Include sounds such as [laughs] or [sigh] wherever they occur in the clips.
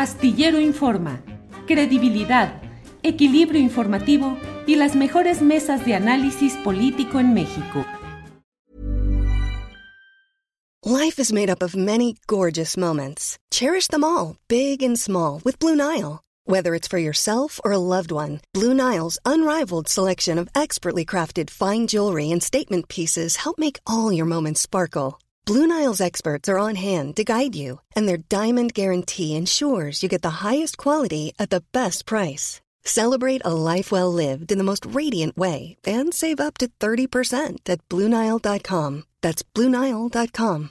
Astillero Informa, credibilidad, equilibrio informativo y las mejores mesas de análisis político en México. Life is made up of many gorgeous moments. Cherish them all, big and small, with Blue Nile. Whether it's for yourself or a loved one, Blue Nile's unrivaled selection of expertly crafted fine jewelry and statement pieces help make all your moments sparkle. Blue Nile's experts are on hand to guide you, and their diamond guarantee ensures you get the highest quality at the best price. Celebrate a life well lived in the most radiant way and save up to 30% at BlueNile.com. That's BlueNile.com.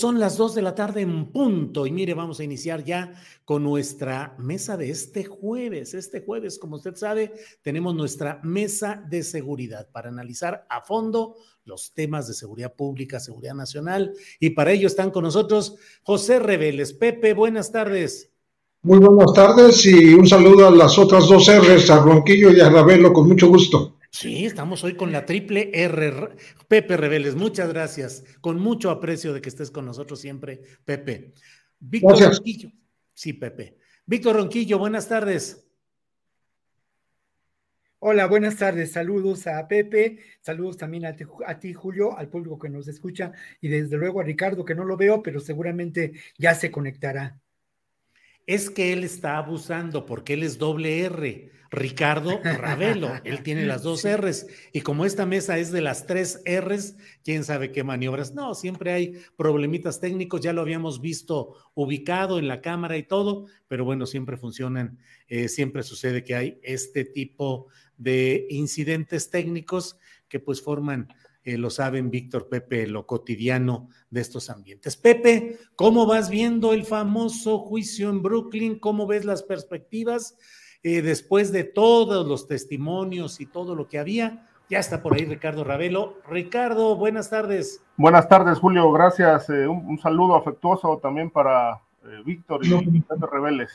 Son las 2 de la tarde en punto y mire, vamos a iniciar ya con nuestra mesa de este jueves. Este jueves, como usted sabe, tenemos nuestra mesa de seguridad para analizar a fondo los temas de seguridad pública, seguridad nacional y para ello están con nosotros José Reveles. Pepe, buenas tardes. Muy buenas tardes y un saludo a las otras dos R's, a Ronquillo y a Ravelo, con mucho gusto. Sí, estamos hoy con la triple R. Pepe Reveles, muchas gracias. Con mucho aprecio de que estés con nosotros siempre, Pepe. Víctor Ronquillo. Sí, Pepe. Víctor Ronquillo, buenas tardes. Hola, buenas tardes. Saludos a Pepe, saludos también a ti, a ti, Julio, al público que nos escucha y desde luego a Ricardo, que no lo veo, pero seguramente ya se conectará. Es que él está abusando porque él es doble R. Ricardo Ravelo. Él tiene las dos [laughs] R's. Y como esta mesa es de las tres R's, quién sabe qué maniobras. No, siempre hay problemitas técnicos, ya lo habíamos visto ubicado en la cámara y todo, pero bueno, siempre funcionan, eh, siempre sucede que hay este tipo de incidentes técnicos que pues forman, eh, lo saben Víctor Pepe, lo cotidiano de estos ambientes. Pepe, ¿cómo vas viendo el famoso juicio en Brooklyn? ¿Cómo ves las perspectivas? Eh, después de todos los testimonios y todo lo que había. Ya está por ahí Ricardo Ravelo. Ricardo, buenas tardes. Buenas tardes, Julio. Gracias. Eh, un, saludo afectuoso también para eh, Víctor y Pepe Reveles.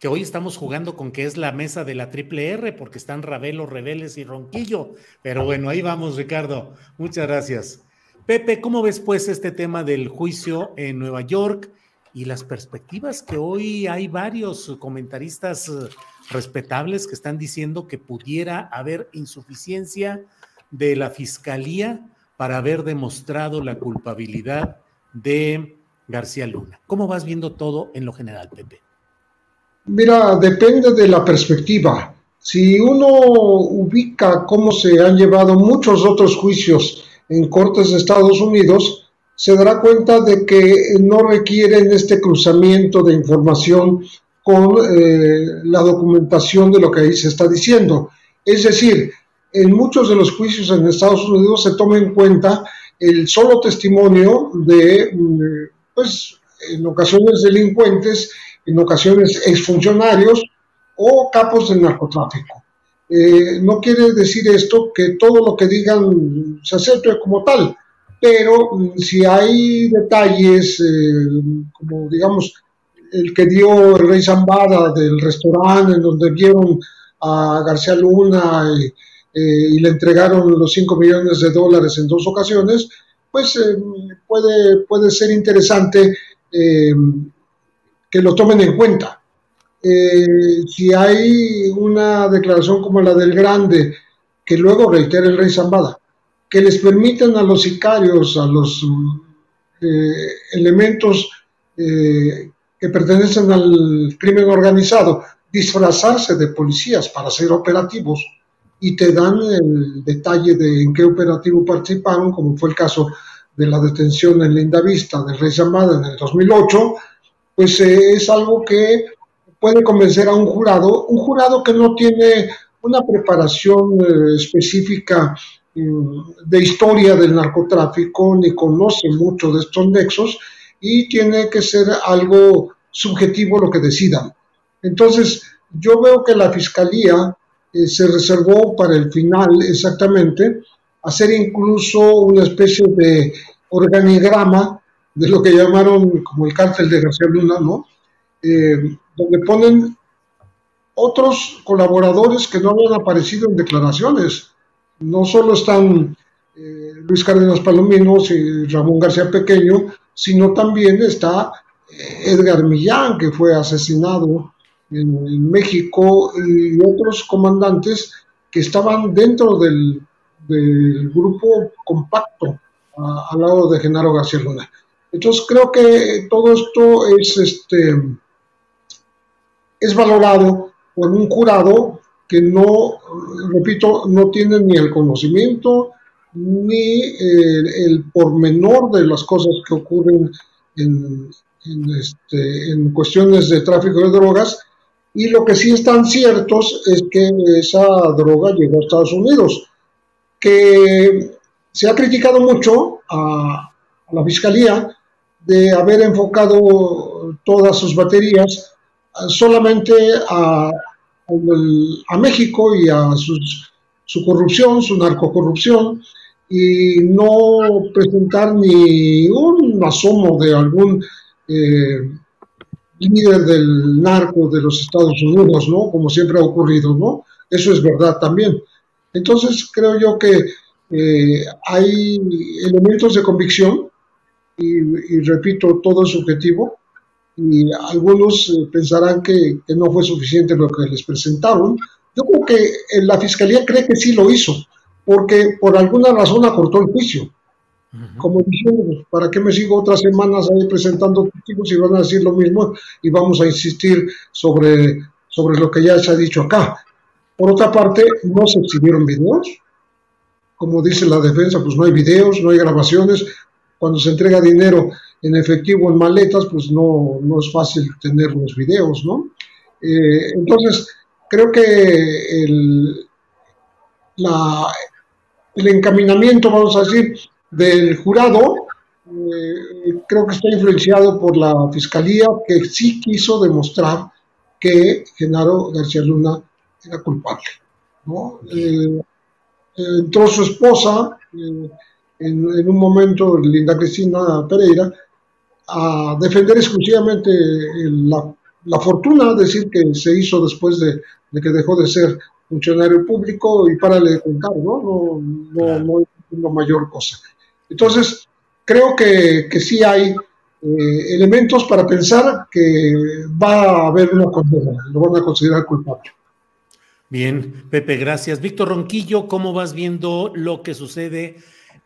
Que hoy estamos jugando con que es la mesa de la triple R, porque están Ravelo, Reveles y Ronquillo. Pero bueno, ahí vamos, Ricardo. Muchas gracias. Pepe, ¿cómo ves pues este tema del juicio en Nueva York y las perspectivas que hoy hay varios comentaristas respetables que están diciendo que pudiera haber insuficiencia de la fiscalía para haber demostrado la culpabilidad de García Luna. ¿Cómo vas viendo todo en lo general, Pepe? Mira, depende de la perspectiva. Si uno ubica cómo se han llevado muchos otros juicios en cortes de Estados Unidos, se dará cuenta de que no requieren este cruzamiento de información con eh, la documentación de lo que ahí se está diciendo. Es decir, en muchos de los juicios en Estados Unidos se toma en cuenta el solo testimonio de, mm, pues, en ocasiones delincuentes, en ocasiones exfuncionarios o capos del narcotráfico. Eh, no quiere decir esto que todo lo que digan se acepte como tal, pero mm, si hay detalles, eh, como digamos, el que dio el Rey Zambada del restaurante en donde vieron a García Luna y, eh, le entregaron los 5 millones de dólares en dos ocasiones, pues puede, puede ser interesante que lo tomen en cuenta. si hay una declaración como la del Grande, que luego reitera el Rey Zambada, que les permiten a los sicarios, a los elementos que pertenecen al crimen organizado disfrazarse de policías para ser operativos y te dan el detalle de en qué operativo participaron, como fue el caso de la detención en Linda Vista del Rey Zamada en el 2008, pues eh, es algo que puede convencer a un jurado, un jurado que no tiene una preparación eh, específica mm, de historia del narcotráfico, ni conoce mucho de estos nexos, y tiene que ser algo subjetivo lo que decidan. Entonces, yo veo que la Fiscalía eh, se reservó para el final exactamente hacer incluso una especie de organigrama de lo que llamaron como el cártel de García Luna, ¿no? Eh, donde ponen otros colaboradores que no habían aparecido en declaraciones. No solo están eh, Luis Cárdenas Palominos y Ramón García Pequeño, sino también está Edgar Millán, que fue asesinado en, México y otros comandantes que estaban dentro del, grupo compacto al lado de Genaro García Luna. Entonces creo que todo esto es, este, es valorado por un jurado que no, repito, no tiene ni el conocimiento ni el, el pormenor de las cosas que ocurren en, en, este, en cuestiones de tráfico de drogas. Y lo que sí están ciertos es que esa droga llegó a Estados Unidos, que se ha criticado mucho a, la Fiscalía de haber enfocado todas sus baterías solamente a, México y a su corrupción, su narcocorrupción, y no presentar ni un asomo de algún eh, líder del narco de los Estados Unidos, ¿no? Como siempre ha ocurrido, ¿no? Eso es verdad también. Entonces creo yo que eh, hay elementos de convicción y, repito, todo es subjetivo y algunos eh, pensarán que, que, no fue suficiente lo que les presentaron. Yo creo que eh, la fiscalía cree que sí lo hizo, porque por alguna razón acortó el juicio. Como diciendo, ¿para qué me sigo otras semanas ahí presentando testigos y van a decir lo mismo y vamos a insistir sobre, sobre lo que ya se ha dicho acá? Por otra parte, no se exhibieron videos. Como dice la defensa, pues no hay videos, no hay grabaciones. Cuando se entrega dinero en efectivo en maletas, pues no, no es fácil tener los videos, ¿no? Eh, entonces, creo que el, la, el encaminamiento, vamos a decir, del jurado eh, creo que está influenciado por la fiscalía que sí quiso demostrar que Genaro García Luna era culpable. Eh, entró su esposa eh, en, un momento, Linda Cristina Pereira, a defender exclusivamente la, fortuna, decir que se hizo después de, que dejó de ser funcionario público y para de contar, ¿no? No, no, no, no mayor cosa. Entonces, creo que, sí hay eh, elementos para pensar que va a haber una condena, lo van a considerar culpable. Bien, Pepe, gracias. Víctor Ronquillo, ¿cómo vas viendo lo que sucede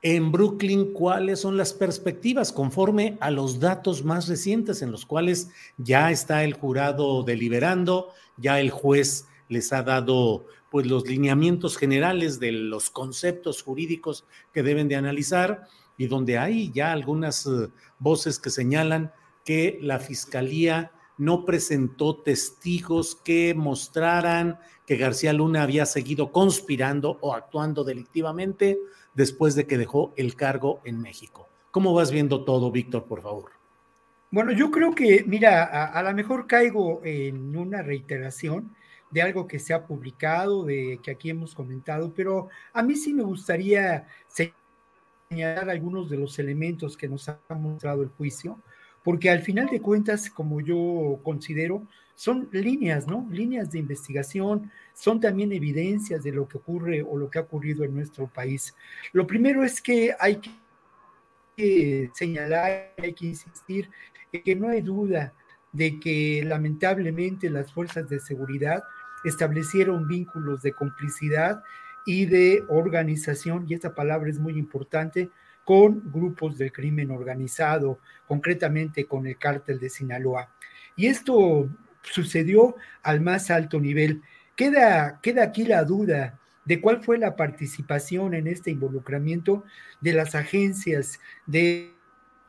en Brooklyn? ¿Cuáles son las perspectivas conforme a los datos más recientes en los cuales ya está el jurado deliberando, ya el juez les ha dado pues los lineamientos generales de los conceptos jurídicos que deben de analizar y donde hay ya algunas eh, voces que señalan que la fiscalía no presentó testigos que mostraran que García Luna había seguido conspirando o actuando delictivamente después de que dejó el cargo en México. ¿Cómo vas viendo todo, Víctor, por favor? Bueno, yo creo que, mira, a, a lo mejor caigo en una reiteración, de algo que se ha publicado, de que aquí hemos comentado, pero a mí sí me gustaría señalar algunos de los elementos que nos ha mostrado el juicio, porque al final de cuentas, como yo considero, son líneas, ¿no? Líneas de investigación, son también evidencias de lo que ocurre o lo que ha ocurrido en nuestro país. Lo primero es que hay que señalar, hay que insistir que no hay duda de que lamentablemente las fuerzas de seguridad establecieron vínculos de complicidad y de organización, y esta palabra es muy importante, con grupos del crimen organizado, concretamente con el cártel de Sinaloa. Y esto sucedió al más alto nivel. Queda, queda aquí la duda de cuál fue la participación en este involucramiento de las agencias de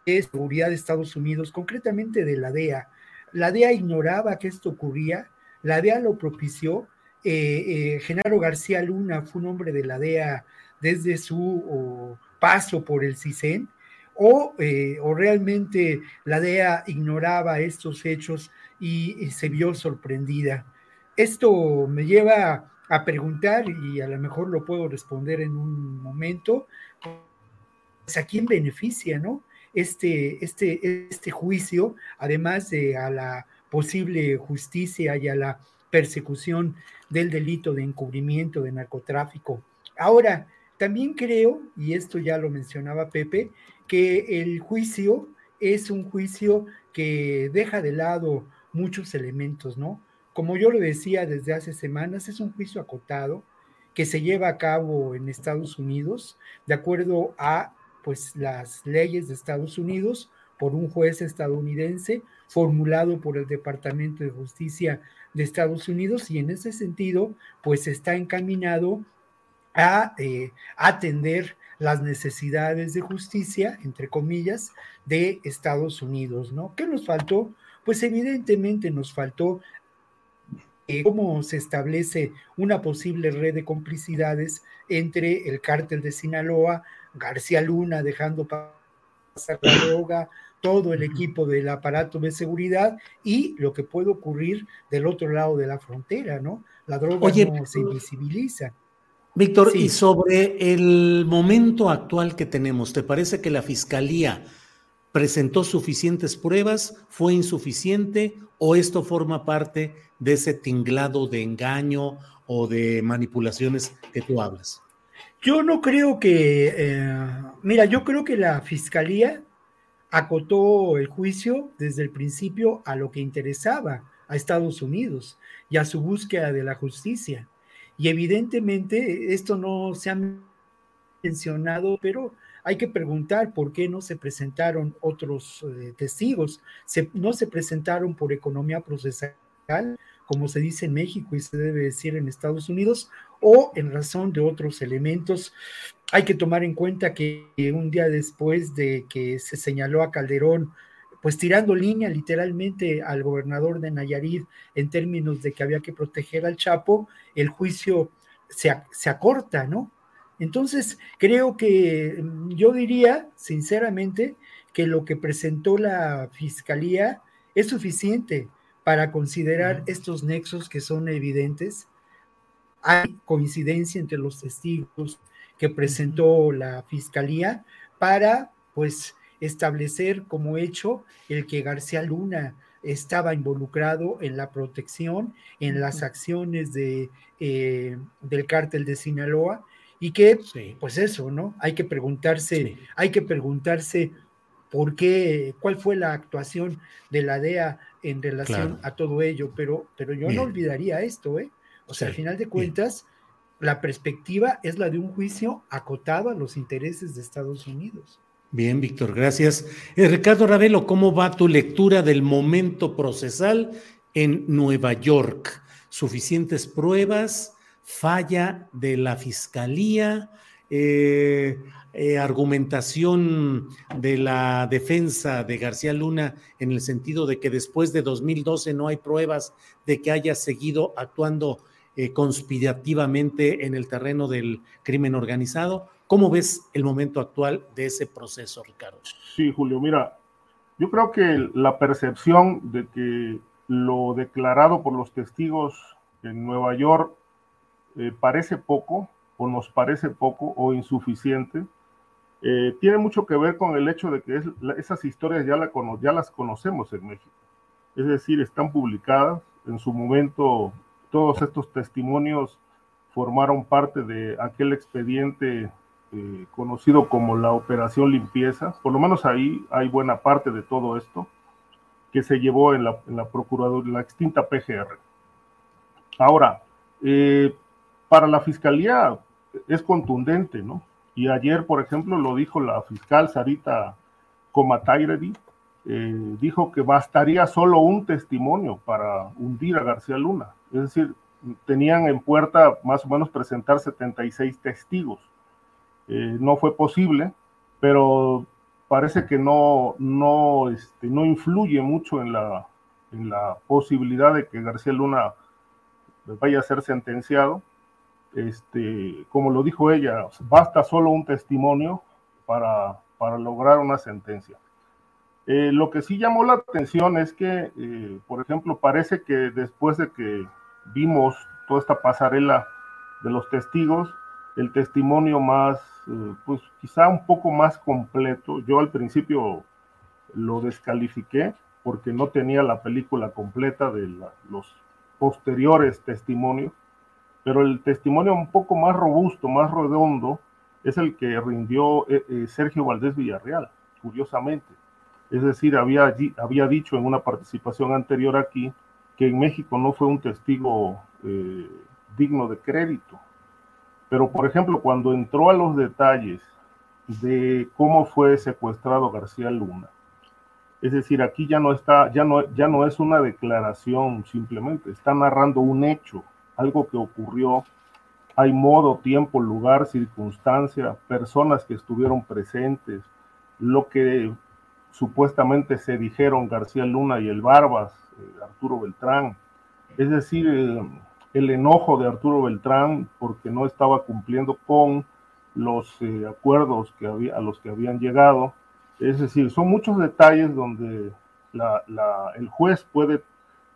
seguridad de Estados Unidos, concretamente de la DEA. La DEA ignoraba que esto ocurría, la DEA lo propició. Eh, eh, Genaro García Luna fue un hombre de la DEA desde su paso por el CISEN, o, eh, o realmente la DEA ignoraba estos hechos y, se vio sorprendida. Esto me lleva a preguntar, y a lo mejor lo puedo responder en un momento, pues, ¿a quién beneficia, no? Este, este, este juicio, además de a la posible justicia y a la persecución del delito de encubrimiento de narcotráfico. Ahora, también creo, y esto ya lo mencionaba Pepe, que el juicio es un juicio que deja de lado muchos elementos, ¿no? Como yo lo decía desde hace semanas, es un juicio acotado que se lleva a cabo en Estados Unidos de acuerdo a pues las leyes de Estados Unidos por un juez estadounidense formulado por el Departamento de Justicia de Estados Unidos y en ese sentido pues está encaminado a eh, atender las necesidades de justicia, entre comillas, de Estados Unidos, ¿no? ¿Qué nos faltó? Pues evidentemente nos faltó eh, cómo se establece una posible red de complicidades entre el cártel de Sinaloa, García Luna dejando pasar la droga, todo el equipo del aparato de seguridad y lo que puede ocurrir del otro lado de la frontera, ¿no? La droga no se invisibiliza. Víctor, y sobre el momento actual que tenemos, ¿te parece que la Fiscalía presentó suficientes pruebas, fue insuficiente o esto forma parte de ese tinglado de engaño o de manipulaciones que tú hablas? Yo no creo que, eh, mira, yo creo que la fiscalía acotó el juicio desde el principio a lo que interesaba a Estados Unidos y a su búsqueda de la justicia. Y evidentemente esto no se ha mencionado, pero hay que preguntar por qué no se presentaron otros eh, testigos. no se presentaron por economía procesal, como se dice en México y se debe decir en Estados Unidos, o en razón de otros elementos. Hay que tomar en cuenta que un día después de que se señaló a Calderón, pues tirando línea literalmente al gobernador de Nayarit en términos de que había que proteger al Chapo, el juicio se, se acorta, ¿no? Entonces, creo que mm, yo diría, sinceramente, que lo que presentó la Fiscalía es suficiente para considerar estos nexos que son evidentes. Hay coincidencia entre los testigos que presentó la Fiscalía para, pues, establecer como hecho el que García Luna estaba involucrado en la protección, en las acciones de, eh, del cártel de Sinaloa y que, pues eso, ¿no? Hay que preguntarse, hay que preguntarse por qué, cuál fue la actuación de la DEA en relación a todo ello, pero, pero yo no olvidaría esto, ¿eh? O sea, al final de cuentas, la perspectiva es la de un juicio acotado a los intereses de Estados Unidos. Bien, Víctor, gracias. Eh, Ricardo Ravelo, ¿cómo va tu lectura del momento procesal en Nueva York? ¿Suficientes pruebas? Falla de la fiscalía, eh, eh, argumentación de la defensa de García Luna en el sentido de que después de 2012 no hay pruebas de que haya seguido actuando eh, conspirativamente en el terreno del crimen organizado. ¿Cómo ves el momento actual de ese proceso, Ricardo? Sí, Julio, mira, yo creo que la percepción de que lo declarado por los testigos en Nueva York eh, parece poco o nos parece poco o insuficiente, eh, tiene mucho que ver con el hecho de que esas historias ya, las conocemos en México. Es decir, están publicadas. En su momento, todos estos testimonios formaron parte de aquel expediente eh, conocido como la Operación Limpieza. Por lo menos ahí hay buena parte de todo esto que se llevó en la, en Procuraduría, la extinta PGR. Ahora, eh, para la fiscalía es contundente, ¿no? Y ayer, por ejemplo, lo dijo la fiscal Sarita Comatairedi, eh, dijo que bastaría solo un testimonio para hundir a García Luna. Es decir, tenían en puerta más o menos presentar 76 testigos. Eh, no fue posible, pero parece que no, no, este, no influye mucho en la, en la posibilidad de que García Luna vaya a ser sentenciado este, como lo dijo ella, basta solo un testimonio para para lograr una sentencia. Eh, lo que sí llamó la atención es que, eh, por ejemplo, parece que después de que vimos toda esta pasarela de los testigos, el testimonio más, eh, pues quizá un poco más completo, yo al principio lo descalifiqué porque no tenía la película completa de los posteriores testimonios, pero el testimonio un poco más robusto, más redondo, es el que rindió Sergio Valdés Villarreal, curiosamente es decir, había, había dicho en una participación anterior aquí que en México no fue un testigo eh, digno de crédito. Pero, por ejemplo, cuando entró a los detalles de cómo fue secuestrado García Luna, es decir, aquí ya no está, ya no, ya no es una declaración simplemente, está narrando un hecho, algo que ocurrió. Hay modo, tiempo, lugar, circunstancia, personas que estuvieron presentes, lo que supuestamente se dijeron García Luna y el Barbas, eh, Arturo Beltrán. Es decir, el, enojo de Arturo Beltrán porque no estaba cumpliendo con los eh, acuerdos que había, a los que habían llegado. Es decir, son muchos detalles donde el juez puede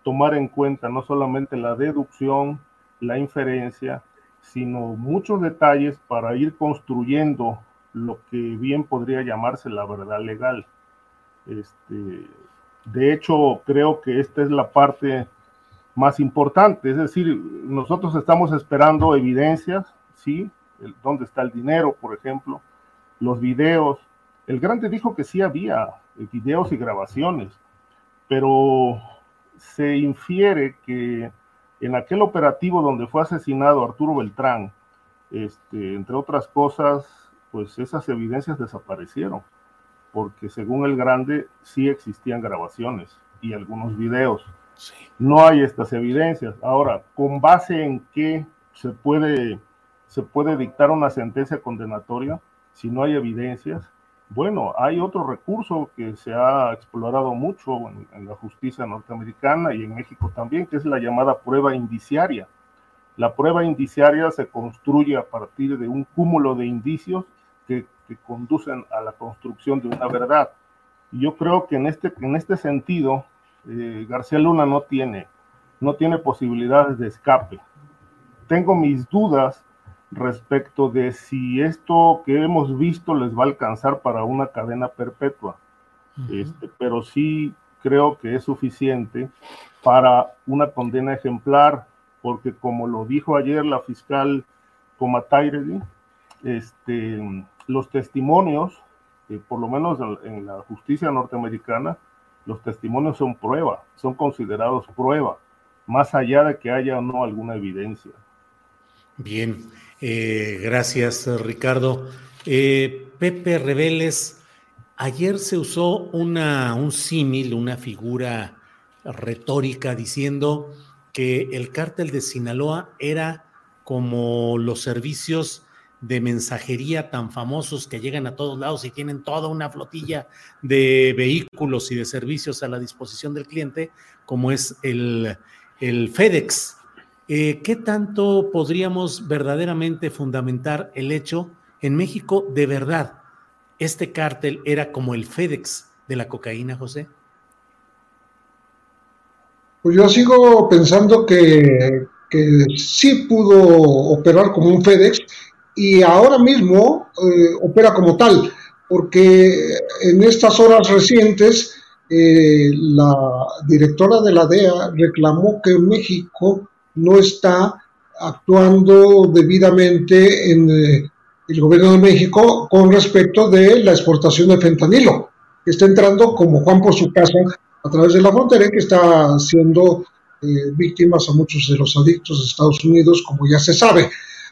tomar en cuenta no solamente la deducción, la inferencia, sino muchos detalles para ir construyendo lo que bien podría llamarse la verdad legal. Este, de hecho, creo que esta es la parte más importante, es decir, nosotros estamos esperando evidencias, ¿sí? ¿Dónde está el dinero, por ejemplo? Los videos. El grande dijo que sí había videos y grabaciones, pero se infiere que en aquel operativo donde fue asesinado Arturo Beltrán, este, entre otras cosas, pues esas evidencias desaparecieron porque según el grande sí existían grabaciones y algunos videos. No hay estas evidencias. Ahora, ¿con base en qué se puede, se puede dictar una sentencia condenatoria si no hay evidencias? Bueno, hay otro recurso que se ha explorado mucho en, la justicia norteamericana y en México también, que es la llamada prueba indiciaria. La prueba indiciaria se construye a partir de un cúmulo de indicios que que conducen a la construcción de una verdad. Y yo creo que en este, en este sentido, eh, García Luna no tiene, no tiene posibilidades de escape. Tengo mis dudas respecto de si esto que hemos visto les va a alcanzar para una cadena perpetua. este, pero sí creo que es suficiente para una condena ejemplar, porque como lo dijo ayer la fiscal Comatayre, este, los testimonios, eh, por lo menos en la justicia norteamericana, los testimonios son prueba, son considerados prueba, más allá de que haya o no alguna evidencia. Bien, eh, gracias Ricardo. Eh, Pepe Reveles, ayer se usó una, un símil, una figura retórica diciendo que el cártel de Sinaloa era como los servicios de mensajería tan famosos que llegan a todos lados y tienen toda una flotilla de vehículos y de servicios a la disposición del cliente, como es el, FedEx. Eh, ¿Qué tanto podríamos verdaderamente fundamentar el hecho en México de verdad? ¿Este cártel era como el FedEx de la cocaína, José? Pues yo sigo pensando que, sí pudo operar como un FedEx, y ahora mismo eh, opera como tal, porque en estas horas recientes eh, la directora de la DEA reclamó que México no está actuando debidamente en eh, el gobierno de México con respecto de la exportación de fentanilo, que está entrando como Juan por su casa a través de la frontera y que está siendo víctimas a muchos de los adictos de Estados Unidos, como ya se sabe.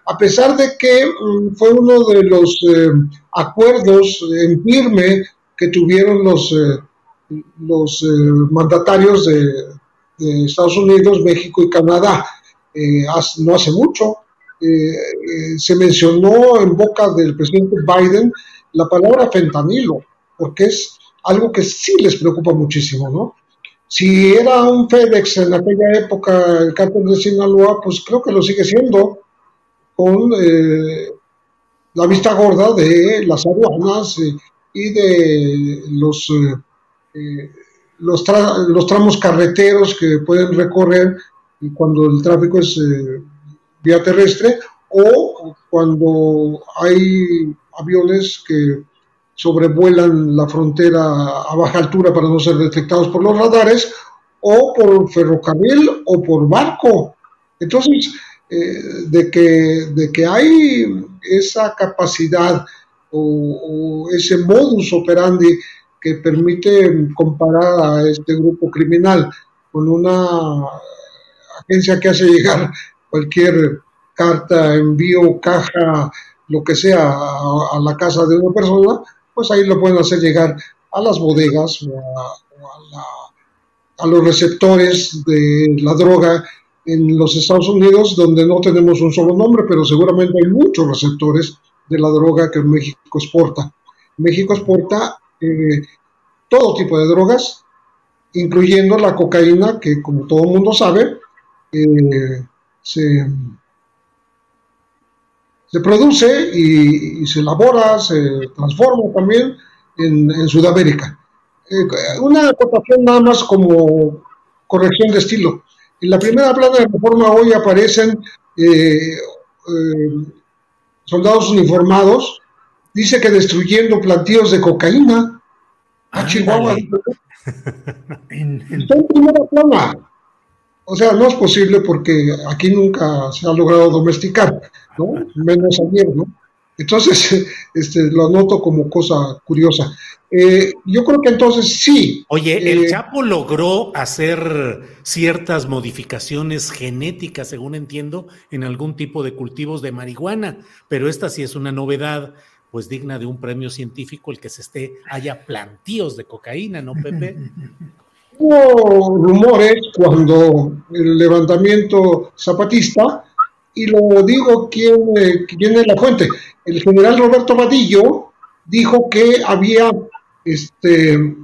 A pesar de que mm, fue uno de los eh, acuerdos en firme que tuvieron los, eh, los eh, mandatarios de, Estados Unidos, México y Canadá. no hace mucho se mencionó en boca del presidente Biden la palabra fentanilo, porque es algo que sí les preocupa muchísimo, ¿no? Si era un FedEx en aquella época el cártel de Sinaloa, pues creo que lo sigue siendo con eh, la vista gorda de las aduanas eh, y de los, eh, los, los, tramos carreteros que pueden recorrer cuando el tráfico es vía terrestre o cuando hay aviones que sobrevuelan la frontera a baja altura para no ser detectados por los radares, o por ferrocarril o por barco. Entonces, eh, de, que, de que hay esa capacidad o, ese modus operandi permite comparar a este grupo criminal con una agencia que hace llegar cualquier carta, envío, caja, lo que sea, a, la casa de una persona, pues ahí lo pueden hacer llegar a las bodegas o a, a los receptores de la droga en los Estados Unidos, donde no tenemos un solo nombre, pero seguramente hay muchos receptores de la droga que México exporta. México exporta eh, todo tipo de drogas, incluyendo la cocaína, que como todo el mundo sabe, eh, se, produce y, se elabora, se transforma también en, Sudamérica. Eh, una acotación nada más como corrección de estilo. En la primera plana de reforma hoy aparecen eh, eh, soldados uniformados. Dice que destruyendo plantíos de cocaína. A ah, Chihuahua. [laughs] Está en primera plana. O sea, no es posible porque aquí nunca se ha logrado domesticar, ¿no? Menos ayer, ¿no? Entonces, [laughs] este, lo anoto como cosa curiosa. Eh, yo creo que entonces sí. Oye, el eh, Chapo logró hacer ciertas modificaciones genéticas, según entiendo, en algún tipo de cultivos de marihuana, pero esta sí es una novedad, pues digna de un premio científico, el que se esté, haya plantíos de cocaína, ¿no, Pepe? [laughs] Hubo rumores cuando el levantamiento zapatista, y lo digo quién, quién es la fuente, el general Roberto Vadillo dijo que había este,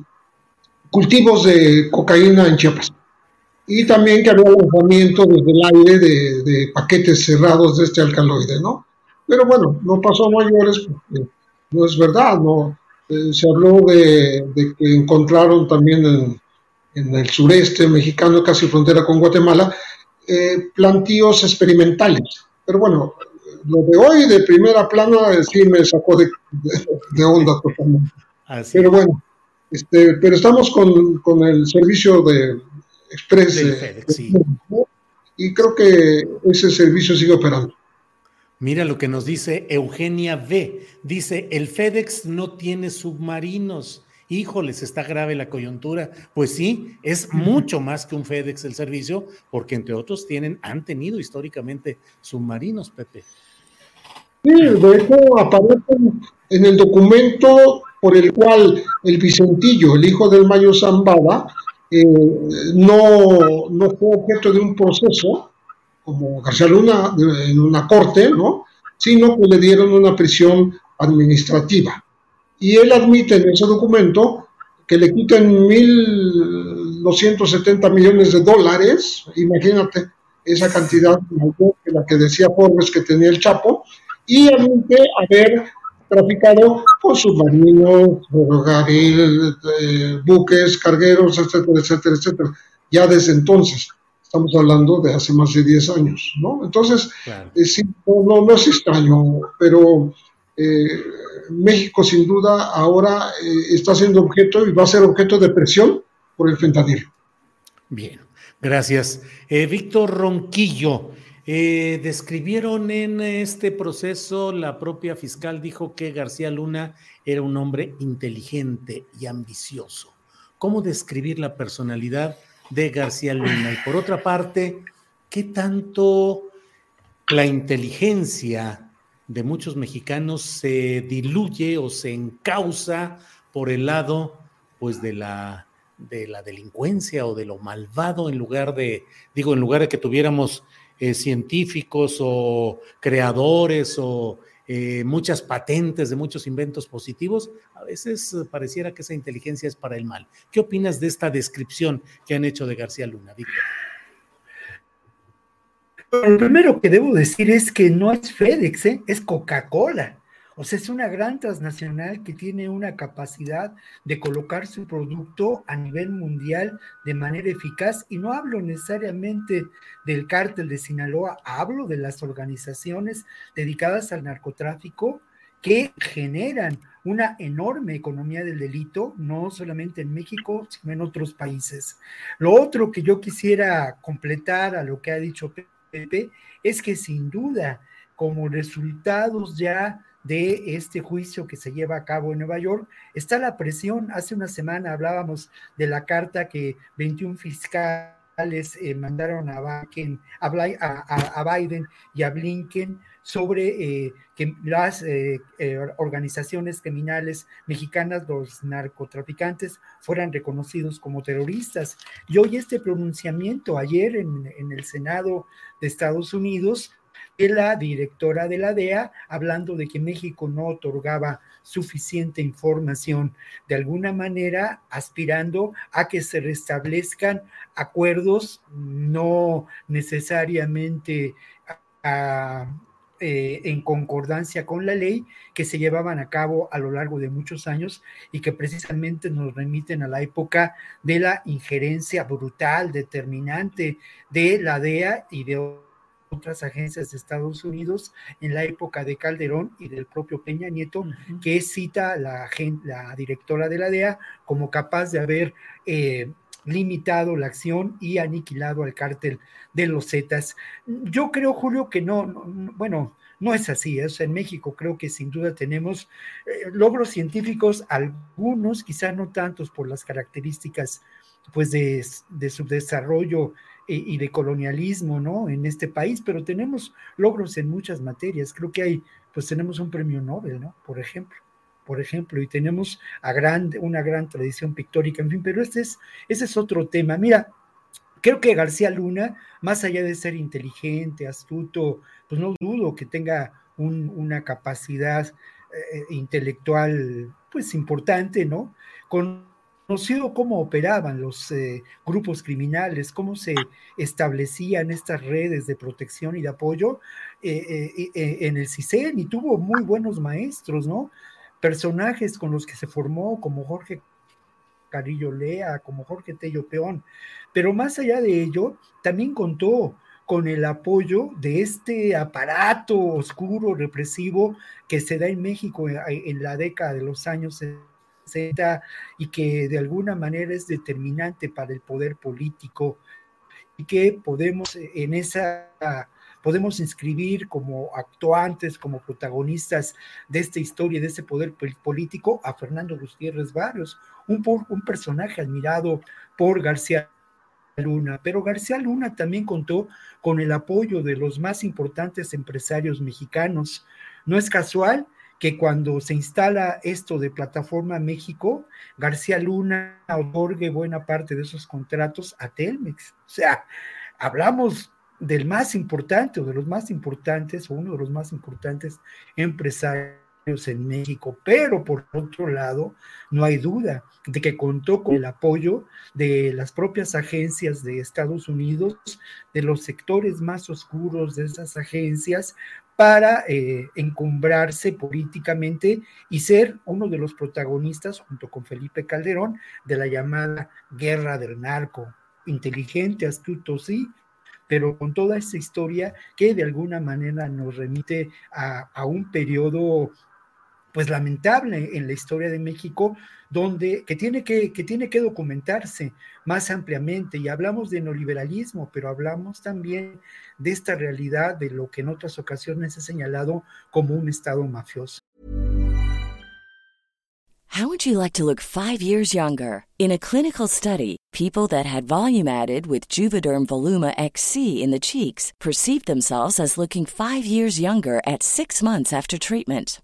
cultivos de cocaína en Chiapas. Y también que había lanzamiento desde el aire de, paquetes cerrados de este alcaloide, ¿no? Pero bueno, no pasó mayores porque no es verdad, ¿no? Eh, se habló de, que encontraron también en, el sureste mexicano, casi frontera con Guatemala, eh, plantíos experimentales. Pero bueno, lo de hoy de primera plana sí me sacó de, de onda totalmente pero bueno, este, pero estamos con, el servicio de Express. Y creo que ese servicio sigue operando. Mira lo que nos dice Eugenia B. Dice, el FedEx no tiene submarinos. Híjoles, está grave la coyuntura. Pues sí, es mucho más que un FedEx el servicio, porque entre otros tienen, han tenido históricamente submarinos, Pepe. Sí, de hecho aparecen en el documento por el cual el Vicentillo, el hijo del Mayo Zambada, eh, no, no fue objeto de un proceso, como García Luna, en una corte, ¿no? sino que le dieron una prisión administrativa. Y él admite en ese documento que le quitan 1.270 millones de dólares, imagínate esa cantidad la que decía Forbes que tenía el Chapo, y admite haber traficado con submarinos, ferrocarril, eh, buques, cargueros, etcétera, etcétera, etcétera. Ya desde entonces, estamos hablando de hace más de 10 años, ¿no? Entonces, eh, sí, no, no, es extraño, pero eh, México sin duda ahora está siendo objeto y va a ser objeto de presión por el fentanilo. Bien, gracias. Víctor Ronquillo. Eh, describieron en este proceso, la propia fiscal dijo que García Luna era un hombre inteligente y ambicioso. ¿Cómo describir la personalidad de García Luna? Y por otra parte, ¿qué tanto la inteligencia de muchos mexicanos se diluye o se encausa por el lado pues de la de la delincuencia o de lo malvado en lugar de digo en lugar de que tuviéramos eh, científicos o creadores o eh, muchas patentes de muchos inventos positivos, a veces eh, pareciera que esa inteligencia es para el mal. ¿Qué opinas de esta descripción que han hecho de García Luna, Víctor? Lo primero que debo decir es que no es FedEx, es Coca-Cola. O sea, es una gran transnacional que tiene una capacidad de colocar su producto a nivel mundial de manera eficaz. Y no hablo necesariamente del cártel de Sinaloa, hablo de las organizaciones dedicadas al narcotráfico que generan una enorme economía del delito, no solamente en México, sino en otros países. Lo otro que yo quisiera completar a lo que ha dicho Pepe es que sin duda, como resultados ya de este juicio que se lleva a cabo en Nueva York, está la presión. Hace una semana hablábamos de la carta que 21 fiscales eh, mandaron a Biden, a, Biden, y a Blinken sobre eh, que las eh, organizaciones criminales mexicanas, los narcotraficantes, fueran reconocidos como terroristas. Y hoy este pronunciamiento, ayer en el Senado de Estados Unidos, de la directora de la DEA, hablando de que México no otorgaba suficiente información, de alguna manera aspirando a que se restablezcan acuerdos no necesariamente eh, en concordancia con la ley que se llevaban a cabo a lo largo de muchos años y que precisamente nos remiten a la época de la injerencia brutal, determinante de la DEA y de otras agencias de Estados Unidos en la época de Calderón y del propio Peña Nieto, que cita la, la directora de la DEA como capaz de haber eh, limitado la acción y aniquilado al cártel de los Zetas. Yo creo, Julio, que no, bueno, no es así. ¿eh? en México creo que sin duda tenemos eh, logros científicos, algunos, quizá no tantos por las características pues de, de su desarrollo y de colonialismo, ¿no? En este país, pero tenemos logros en muchas materias. Creo que hay, pues tenemos un premio Nobel, ¿no? Por ejemplo, por ejemplo, y tenemos a gran, una gran tradición pictórica, en fin, pero este es, ese es otro tema. Mira, creo que García Luna, más allá de ser inteligente, astuto, pues no dudo que tenga una capacidad eh, intelectual, pues importante, ¿no? Conocido cómo operaban los eh, grupos criminales, cómo se establecían estas redes de protección y de apoyo eh, eh, en el CISEN y tuvo muy buenos maestros, ¿no? Personajes con los que se formó, como Jorge Carillo Lea, como Jorge Tello Peón, pero más allá de ello, también contó con el apoyo de este aparato oscuro, represivo que se da en México en, la década de los años y que de alguna manera es determinante para el poder político y que podemos en esa podemos inscribir como actuantes, como protagonistas de esta historia, de este poder político, a Fernando Gutiérrez Barrios, un, un personaje admirado por García Luna, pero García Luna también contó con el apoyo de los más importantes empresarios mexicanos. No es casual que cuando se instala esto de Plataforma México, García Luna otorgue buena parte de esos contratos a Telmex. O sea, hablamos del más importante o de los más importantes o uno de los más importantes empresarios en México, pero por otro lado, no hay duda de que contó con el apoyo de las propias agencias de Estados Unidos, de los sectores más oscuros de esas agencias, para eh, encumbrarse políticamente y ser uno de los protagonistas, junto con Felipe Calderón, de la llamada guerra del narco. Inteligente, astuto, sí, pero con toda esa historia que de alguna manera nos remite a, a un periodo pues lamentable en la historia de México, donde que tiene que, que tiene que documentarse más ampliamente. Y hablamos de neoliberalismo, pero hablamos también de esta realidad de lo que en otras ocasiones he señalado como un estado mafioso. How would you like to look five years younger? In a clinical study, people that had volume added with Juvederm Voluma XC in the cheeks perceived themselves as looking five years younger at six months after treatment.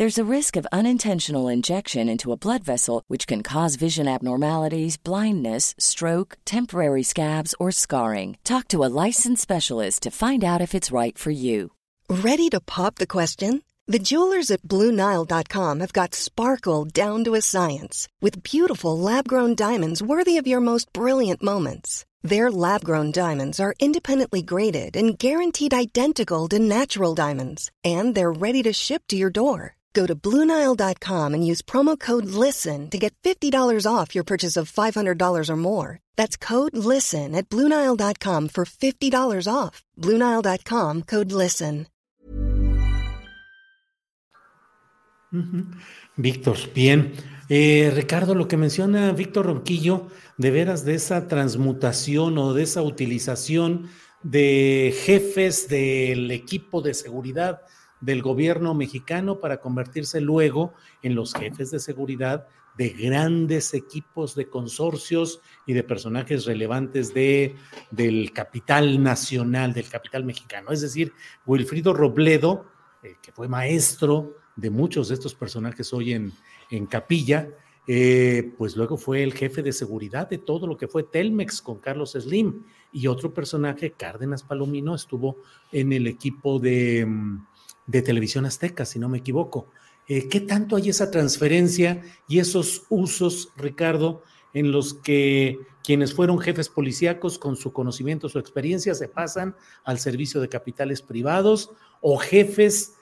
There's a risk of unintentional injection into a blood vessel, which can cause vision abnormalities, blindness, stroke, temporary scabs, or scarring. Talk to a licensed specialist to find out if it's right for you. Ready to pop the question? The jewelers at BlueNile.com have got sparkle down to a science with beautiful lab grown diamonds worthy of your most brilliant moments. Their lab grown diamonds are independently graded and guaranteed identical to natural diamonds, and they're ready to ship to your door. Go to Bluenile.com and use promo code LISTEN to get $50 off your purchase of $500 or more. That's code LISTEN at Bluenile.com for $50 off. Bluenile.com code LISTEN. Víctor, bien. Eh, Ricardo, lo que menciona Víctor Ronquillo, de veras de esa transmutación o de esa utilización de jefes del equipo de seguridad del gobierno mexicano para convertirse luego en los jefes de seguridad de grandes equipos de consorcios y de personajes relevantes de, del capital nacional, del capital mexicano. Es decir, Wilfrido Robledo, eh, que fue maestro de muchos de estos personajes hoy en, en Capilla, eh, pues luego fue el jefe de seguridad de todo lo que fue Telmex con Carlos Slim y otro personaje, Cárdenas Palomino, estuvo en el equipo de... De Televisión Azteca, si no me equivoco. Eh, ¿Qué tanto hay esa transferencia y esos usos, Ricardo, en los que quienes fueron jefes policíacos con su conocimiento, su experiencia, se pasan al servicio de capitales privados o jefes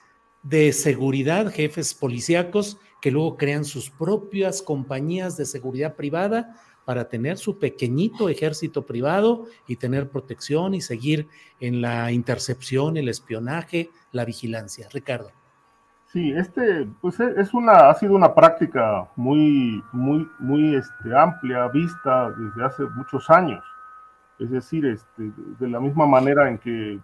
de seguridad, jefes policíacos, que luego crean sus propias compañías de seguridad privada para tener su pequeñito ejército privado y tener protección y seguir en la intercepción, el espionaje, la vigilancia. Ricardo. Sí, este, pues e, es una, ha sido una práctica muy, muy, muy este, amplia, vista desde hace muchos años. Es decir, este, de la misma manera en que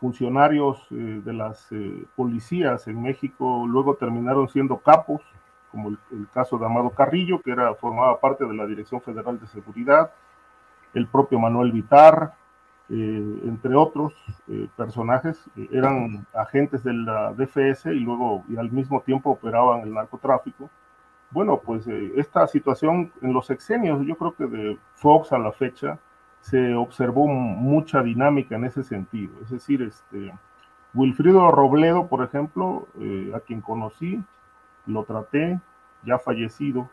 funcionarios eh, de las eh, policías en México luego terminaron siendo capos, como el, caso de Amado Carrillo, que era, formaba parte de la Dirección Federal de Seguridad, el propio Manuel Vitar, eh, entre otros eh, personajes, eh, eran agentes de la DFS y luego y al mismo tiempo operaban el narcotráfico. Bueno, pues esta situación en los exenios, yo creo que de Fox a la fecha, se observó mucha dinámica en ese sentido. Es decir, este, Wilfrido Robledo, por ejemplo, a quien conocí, lo traté, ya fallecido,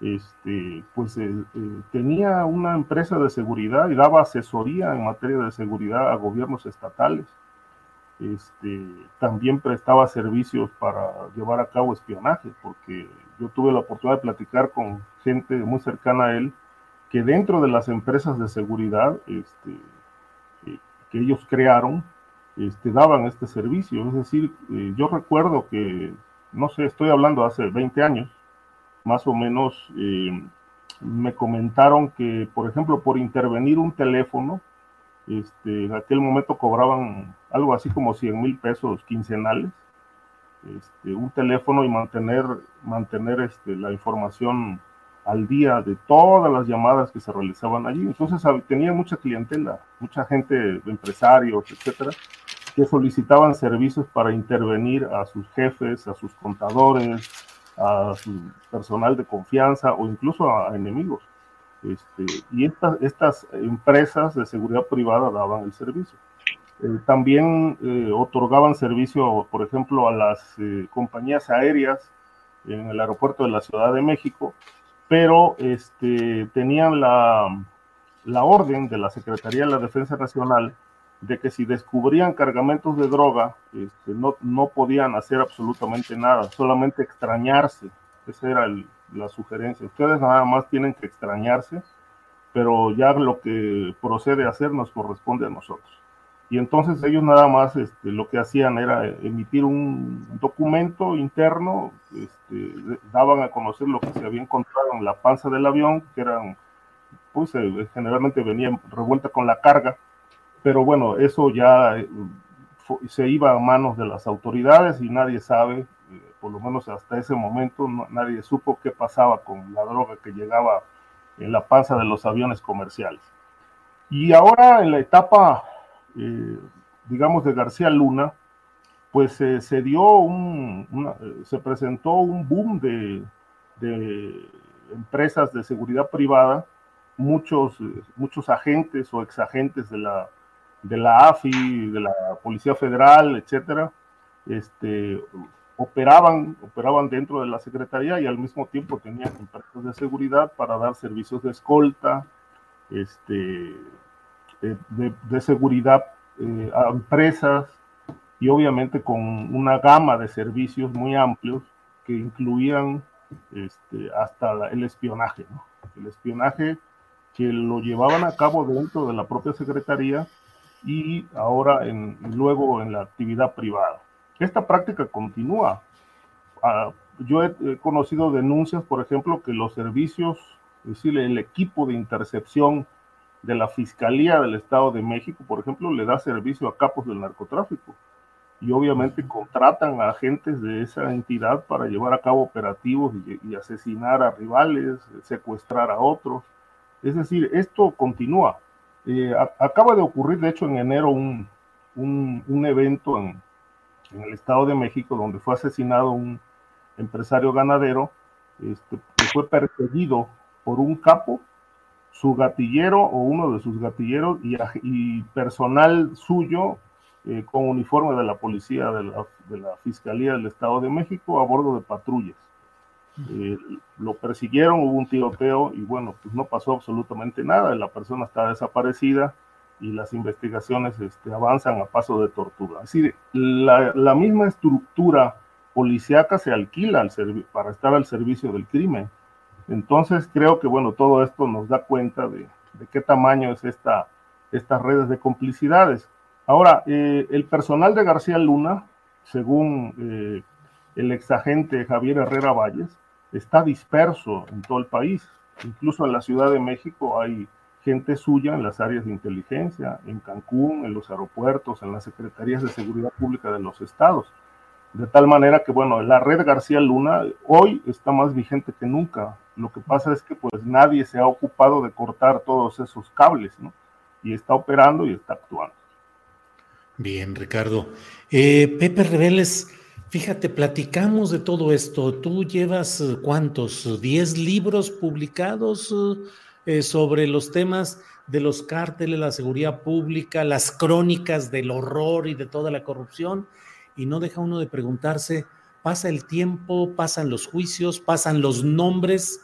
este, pues eh, eh, tenía una empresa de seguridad y daba asesoría en materia de seguridad a gobiernos estatales. Este, también prestaba servicios para llevar a cabo espionaje, porque yo tuve la oportunidad de platicar con gente muy cercana a él, que dentro de las empresas de seguridad este, eh, que ellos crearon, este, daban este servicio. Es decir, yo recuerdo que no sé, estoy hablando hace 20 años, más o menos, me comentaron que, por ejemplo, por intervenir un teléfono, este, en aquel momento cobraban algo así como 100 mil pesos quincenales, este, un teléfono y mantener, mantener este, la información al día de todas las llamadas que se realizaban allí. Entonces tenía mucha clientela, mucha gente, empresarios, etcétera, que solicitaban servicios para intervenir a sus jefes, a sus contadores, a su personal de confianza o incluso a, enemigos. Este, y estas, estas empresas de seguridad privada daban el servicio. Eh, también eh, otorgaban servicio, por ejemplo, a las eh, compañías aéreas en el aeropuerto de la Ciudad de México, pero este, tenían la, la orden de la Secretaría de la Defensa Nacional de que si descubrían cargamentos de droga, este, no, no podían hacer absolutamente nada, solamente extrañarse. Esa era la sugerencia. Ustedes nada más tienen que extrañarse, pero ya lo que procede a hacer nos corresponde a nosotros. Y entonces ellos nada más este, lo que hacían era emitir un documento interno, este, daban a conocer lo que se había encontrado en la panza del avión, que eran pues generalmente venía revuelta con la carga, pero bueno, eso ya se iba a manos de las autoridades y nadie sabe, por lo menos hasta ese momento, nadie supo qué pasaba con la droga que llegaba en la panza de los aviones comerciales. Y ahora en la etapa, eh, digamos, de García Luna, pues se dio un, se presentó un boom de, empresas de seguridad privada, muchos, muchos agentes o exagentes de la, de la AFI, de la Policía Federal, etcétera, este, operaban, operaban dentro de la Secretaría y al mismo tiempo tenían empresas de seguridad para dar servicios de escolta, este, de, seguridad eh, a empresas y obviamente con una gama de servicios muy amplios que incluían este, hasta el espionaje, el espionaje que lo llevaban a cabo dentro de la propia Secretaría y ahora en, luego en la actividad privada. Esta práctica continúa. Ah, yo he, conocido denuncias, por ejemplo, que los servicios, es decir, el equipo de intercepción de la Fiscalía del Estado de México, por ejemplo, le da servicio a capos del narcotráfico. Y obviamente contratan a agentes de esa entidad para llevar a cabo operativos y, asesinar a rivales, secuestrar a otros. Es decir, esto continúa. Eh, acaba de ocurrir, de hecho, en enero un, un evento en, el Estado de México, donde fue asesinado un empresario ganadero, este, que fue perseguido por un capo, su gatillero o uno de sus gatilleros y, personal suyo eh, con uniforme de la policía de la, Fiscalía del Estado de México a bordo de patrullas. Eh, lo persiguieron, hubo un tiroteo y bueno, pues no pasó absolutamente nada, la persona está desaparecida y las investigaciones este, avanzan a paso de tortuga. Así, la, la misma estructura policíaca se alquila al para estar al servicio del crimen. Entonces creo que bueno, todo esto nos da cuenta de, de qué tamaño es esta, estas redes de complicidades. Ahora, eh, el personal de García Luna, según eh, el exagente Javier Herrera Valles, está disperso en todo el país. Incluso en la Ciudad de México hay gente suya en las áreas de inteligencia, en Cancún, en los aeropuertos, en las secretarías de seguridad pública de los estados. De tal manera que, bueno, la red García Luna hoy está más vigente que nunca. Lo que pasa es que pues nadie se ha ocupado de cortar todos esos cables, ¿no? Y está operando y está actuando. Bien, Ricardo. Eh, Pepe Reveles, fíjate, platicamos de todo esto. Tú llevas eh, cuántos, ¿10 libros publicados? Eh, sobre los temas de los cárteles, la seguridad pública, las crónicas del horror y de toda la corrupción, y no deja uno de preguntarse, pasa el tiempo, pasan los juicios, pasan los nombres,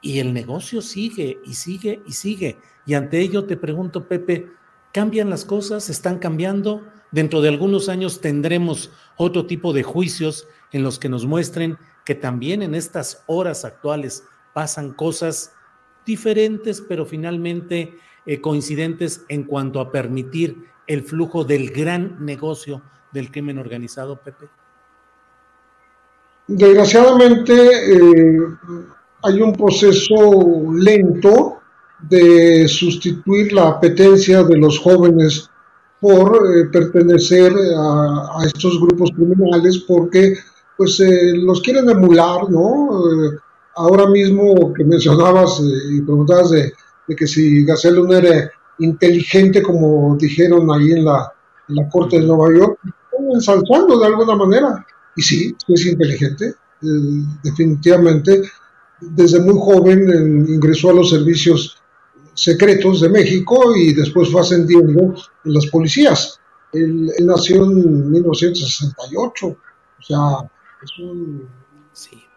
y el negocio sigue y sigue y sigue. Y ante ello te pregunto, Pepe, ¿cambian las cosas? ¿Están cambiando? Dentro de algunos años tendremos otro tipo de juicios en los que nos muestren que también en estas horas actuales pasan cosas diferentes, pero finalmente eh, coincidentes en cuanto a permitir el flujo del gran negocio del crimen organizado, Pepe? Desgraciadamente eh, hay un proceso lento de sustituir la apetencia de los jóvenes por eh, pertenecer a, estos grupos criminales porque pues los quieren emular, ¿no? ahora mismo que mencionabas eh, y preguntabas de, que si Gacel era inteligente, como dijeron ahí en la, Corte de Nueva York, están ensalzando de alguna manera. Y sí, es inteligente, eh, definitivamente. Desde muy joven ingresó a los servicios secretos de México y después fue ascendiendo en las policías. Él, nació en 1968, o sea, es un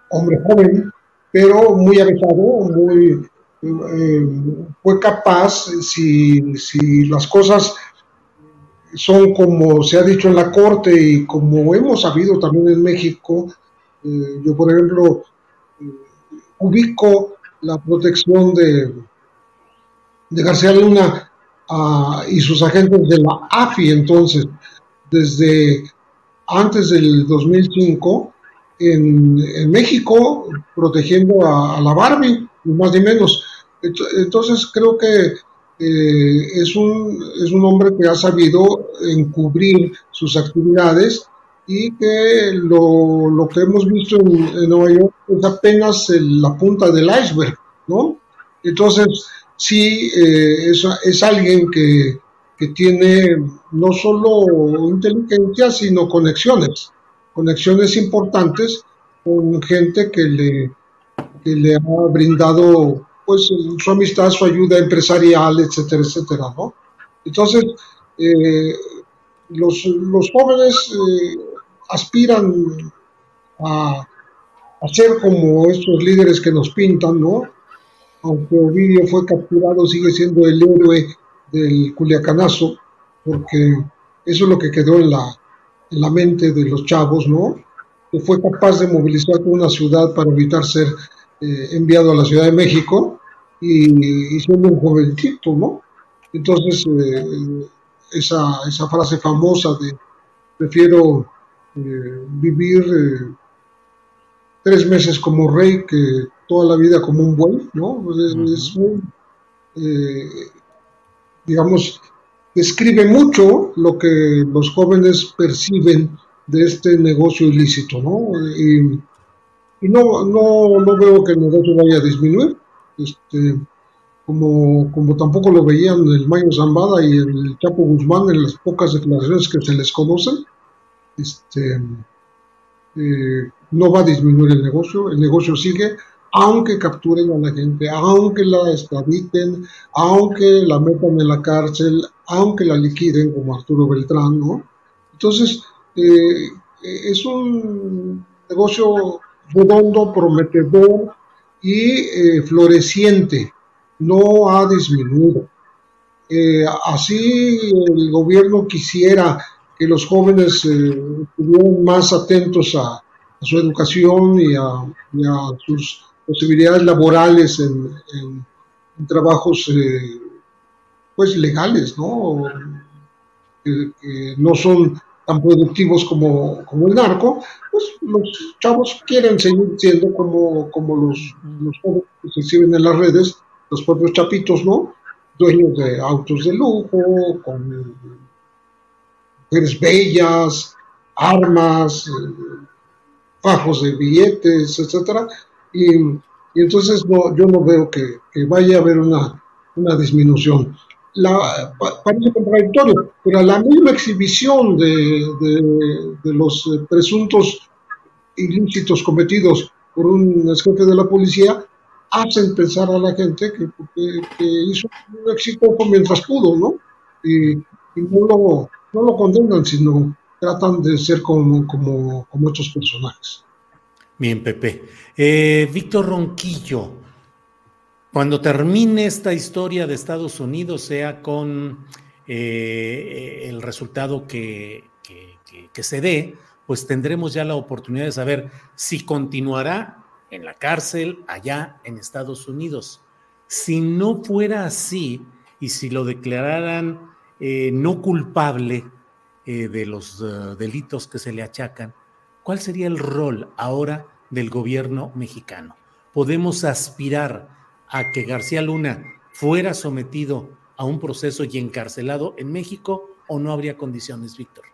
hombre joven pero muy avanzado, muy, eh, fue capaz, si, si las cosas son como se ha dicho en la Corte y como hemos sabido también en México, eh, yo por ejemplo eh, ubico la protección de, de García Luna ah, y sus agentes de la AFI entonces, desde antes del 2005, en, México protegiendo a, la Barbie, más ni menos. Entonces creo que eh, es, un, es un hombre que ha sabido encubrir sus actividades y que lo, lo que hemos visto en, Nueva York es apenas la punta del iceberg, ¿no? Entonces, sí, eh, es, alguien que, que, tiene no solo inteligencia, sino conexiones, conexiones importantes con gente que le, que le ha brindado pues su amistad, su ayuda empresarial, etcétera, etcétera, ¿no? Entonces, eh, los, los, jóvenes eh, aspiran a, a, ser como estos líderes que nos pintan, ¿no? Aunque Ovidio fue capturado, sigue siendo el héroe del Culiacanazo, porque eso es lo que quedó en la, en la mente de los chavos, ¿no? Que fue capaz de movilizar una ciudad para evitar ser eh, enviado a la Ciudad de México y, siendo un jovencito, ¿no? Entonces, eh, esa, esa, frase famosa de prefiero eh, vivir tres meses como rey que toda la vida como un buey, ¿no? Pues es, muy, digamos, describe mucho lo que los jóvenes perciben de este negocio ilícito, ¿no? Y, y no, no, no veo que el negocio vaya a disminuir, este, como, como tampoco lo veían el Mayo Zambada y el Chapo Guzmán en las pocas declaraciones que se les conocen, este, eh, no va a disminuir el negocio, el negocio sigue, aunque capturen a la gente, aunque la extraditen, aunque la metan en la cárcel, aunque la liquiden como Arturo Beltrán, ¿no? Entonces, eh, es un negocio redondo, prometedor, y eh, floreciente, no ha disminuido. Eh, así el gobierno quisiera que los jóvenes estuvieran más atentos a, su educación y a, sus posibilidades laborales en, trabajos pues legales, ¿no? que no son tan productivos como, como el narco, pues los chavos quieren seguir siendo como, como los, los que se exhiben en las redes, los propios chapitos, ¿no? Dueños de autos de lujo, con mujeres bellas, armas, eh, fajos de billetes, etcétera, y, y, entonces no, yo no veo que, vaya a haber una, una disminución la, parece contradictorio, pero la misma exhibición de, de, los eh, presuntos ilícitos cometidos por un jefe de la policía hacen pensar a la gente que, hizo un éxito mientras pudo, ¿no? Y, no, lo, no, lo, condenan, sino tratan de ser como, como, como estos personajes. Bien, Pepe. Eh, Víctor Ronquillo, cuando termine esta historia de Estados Unidos, sea con eh, el resultado que, que, se dé, pues tendremos ya la oportunidad de saber si continuará en la cárcel allá en Estados Unidos. Si no fuera así y si lo declararan eh, no culpable de los delitos que se le achacan, ¿cuál sería el rol ahora del gobierno mexicano? ¿Podemos aspirar a que García Luna fuera sometido a un proceso y encarcelado en México o no habría condiciones, Víctor?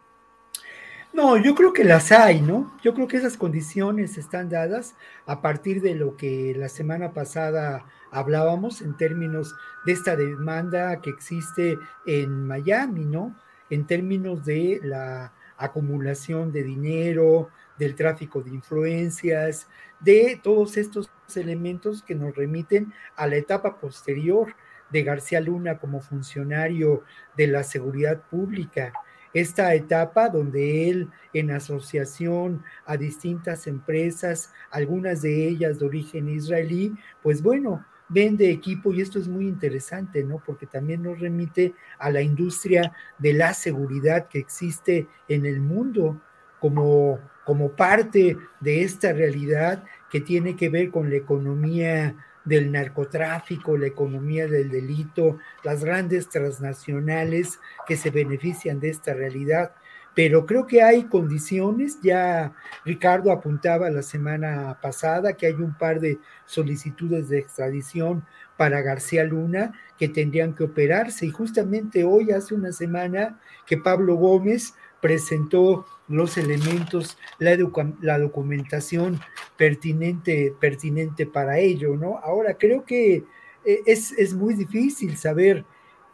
No, yo creo que las hay, ¿no? Yo creo que esas condiciones están dadas a partir de lo que la semana pasada hablábamos en términos de esta demanda que existe en Miami, ¿no? En términos de la acumulación de dinero, del tráfico de influencias, de todos estos elementos que nos remiten a la etapa posterior de García Luna como funcionario de la seguridad pública. Esta etapa donde él, en asociación a distintas empresas, algunas de ellas de origen israelí, pues bueno, vende equipo y esto es muy interesante, ¿no? Porque también nos remite a la industria de la seguridad que existe en el mundo como, como parte de esta realidad que tiene que ver con la economía del narcotráfico, la economía del delito, las grandes transnacionales que se benefician de esta realidad. pero creo que hay condiciones, ya Ricardo apuntaba la semana pasada que hay un par de solicitudes de extradición para García Luna que tendrían que operarse y justamente hoy hace una semana que Pablo Gómez presentó los elementos, la, documentación pertinente, pertinente para ello, ¿no? Ahora creo que eh, es, es muy difícil saber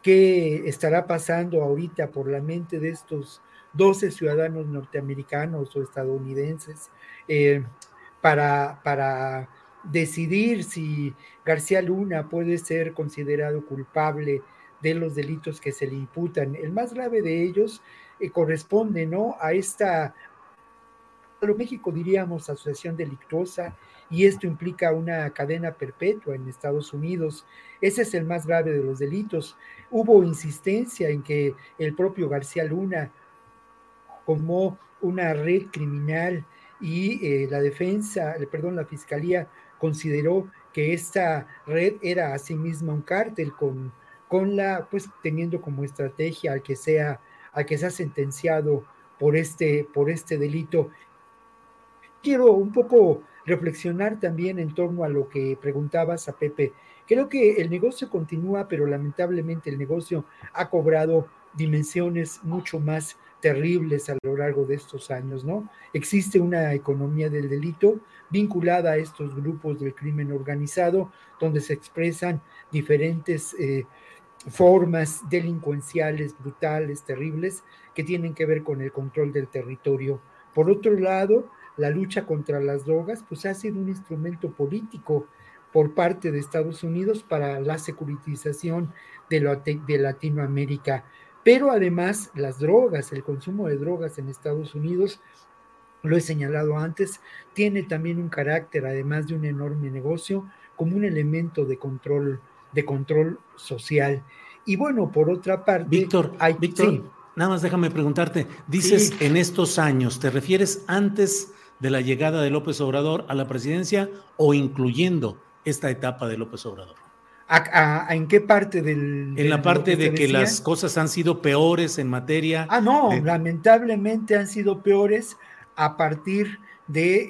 qué estará pasando ahorita por la mente de estos 12 ciudadanos norteamericanos o estadounidenses eh, para, para decidir si García Luna puede ser considerado culpable de los delitos que se le imputan. El más grave de ellos eh, corresponde ¿no? a esta, a lo México diríamos, asociación delictuosa, y esto implica una cadena perpetua en Estados Unidos. Ese es el más grave de los delitos. Hubo insistencia en que el propio García Luna como una red criminal y eh, la defensa, perdón, la fiscalía consideró que esta red era asimismo un cártel con, con la, pues teniendo como estrategia al que sea, al que sea sentenciado por este, por este delito. Quiero un poco reflexionar también en torno a lo que preguntabas a Pepe. Creo que el negocio continúa, pero lamentablemente el negocio ha cobrado dimensiones mucho más terribles a lo largo de estos años, ¿no? Existe una economía del delito vinculada a estos grupos del crimen organizado, donde se expresan diferentes eh, formas delincuenciales, brutales, terribles, que tienen que ver con el control del territorio. Por otro lado, la lucha contra las drogas, pues ha sido un instrumento político por parte de Estados Unidos para la securitización de, Latinoamérica. Pero además las drogas, el consumo de drogas en Estados Unidos, lo he señalado antes, tiene también un carácter, además de un enorme negocio, como un elemento de control, de control social. Y bueno, por otra parte, Víctor, hay, Víctor, nada más déjame preguntarte, dices en estos años, ¿te refieres antes de la llegada de López Obrador a la presidencia o incluyendo esta etapa de López Obrador? en qué parte del... En la parte de que las cosas han sido peores en materia... Ah, no, lamentablemente han sido peores a partir de...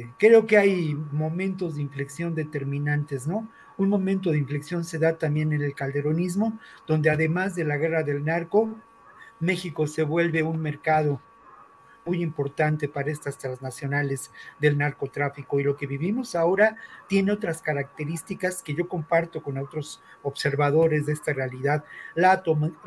Eh, creo que hay momentos de inflexión determinantes, ¿no? Un momento de inflexión se da también en el calderonismo, donde además de la guerra del narco, México se vuelve un mercado muy importante para estas transnacionales del narcotráfico y lo que vivimos ahora tiene otras características que yo comparto con otros observadores de esta realidad, la,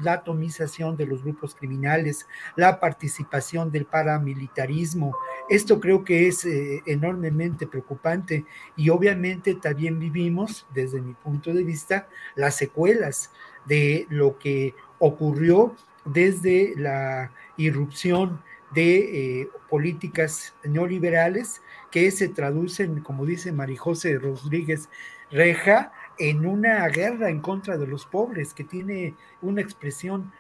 atomización de los grupos criminales, la participación del paramilitarismo. Esto creo que es eh, enormemente preocupante y obviamente también vivimos, desde mi punto de vista, las secuelas de lo que ocurrió desde la irrupción de eh, políticas neoliberales que se traducen, como dice Marijose Rodríguez Reja, en una guerra en contra de los pobres, que tiene una expresión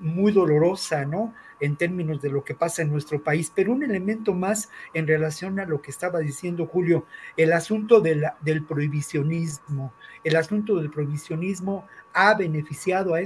muy dolorosa, ¿no? En términos de lo que pasa en nuestro país, pero un elemento más en relación a lo que estaba diciendo Julio, el asunto del prohibicionismo. El asunto del prohibicionismo ha beneficiado a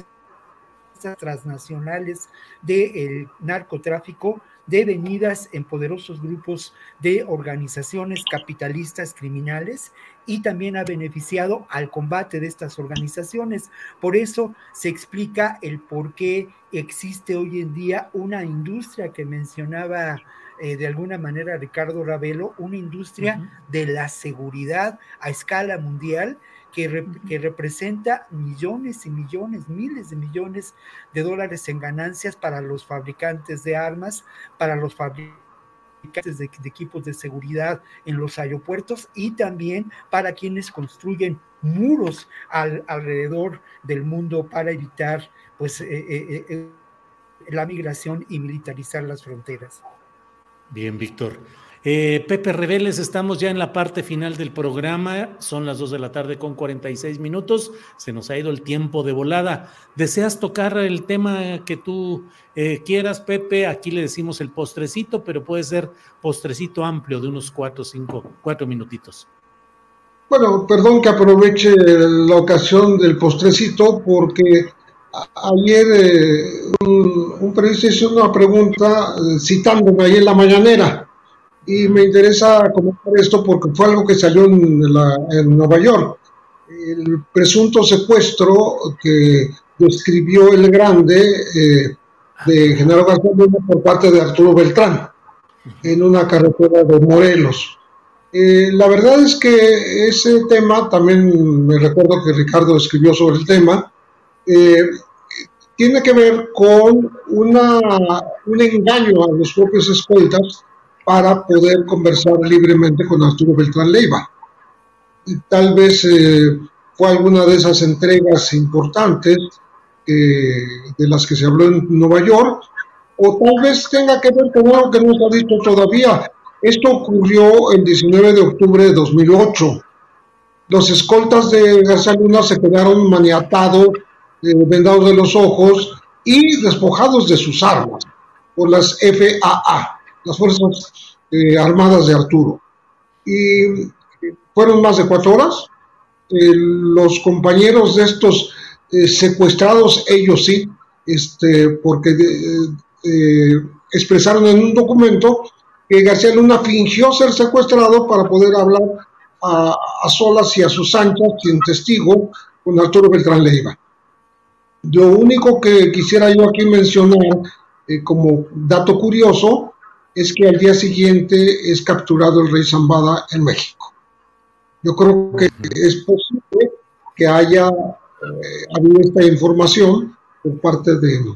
transnacionales del narcotráfico devenidas en poderosos grupos de organizaciones capitalistas criminales y también ha beneficiado al combate de estas organizaciones. Por eso se explica el por qué existe hoy en día una industria que mencionaba eh, de alguna manera Ricardo Ravelo, una industria de la seguridad a escala mundial que, representa millones y millones, miles de millones de dólares en ganancias para los fabricantes de armas, para los fabricantes de, equipos de seguridad en los aeropuertos y también para quienes construyen muros alrededor del mundo para evitar pues, eh, eh, eh, la migración y militarizar las fronteras. Bien, Víctor. Eh, Pepe Reveles, estamos ya en la parte final del programa, son las 2 de la tarde con 46 minutos, se nos ha ido el tiempo de volada. ¿Deseas tocar el tema que tú eh, quieras, Pepe? Aquí le decimos el postrecito, pero puede ser postrecito amplio de unos 4, 5, 4 minutitos. Bueno, perdón que aproveche la ocasión del postrecito porque ayer eh, un, periodista hizo una pregunta eh, citándome ahí en la mañanera y me interesa comentar esto porque fue algo que salió en, Nueva York. El presunto secuestro que describió el grande eh, de General García por parte de Arturo Beltrán en una carretera de Morelos. la verdad es que ese tema, también me recuerdo que Ricardo escribió sobre el tema, tiene que ver con una, un engaño a los propios escoltas para poder conversar libremente con Arturo Beltrán Leiva. Tal vez eh, fue alguna de esas entregas importantes eh, de las que se habló en Nueva York, o tal vez tenga que ver con algo que no se ha dicho todavía. Esto ocurrió el 19 de octubre de 2008. Los escoltas de García Luna se quedaron maniatados eh, vendados de los ojos y despojados de sus armas por las FAA, las Fuerzas eh, Armadas de Arturo. Y fueron más de cuatro horas. Eh, los compañeros de estos secuestrados, ellos sí, este, porque expresaron en un documento que García Luna fingió ser secuestrado para poder hablar a, solas y a sus anchas, sin testigo, con Arturo Beltrán Leiva. Lo único que quisiera yo aquí mencionar eh, como dato curioso es que al día siguiente es capturado el rey Zambada en México. Yo creo que es posible que haya eh, habido esta información por parte de,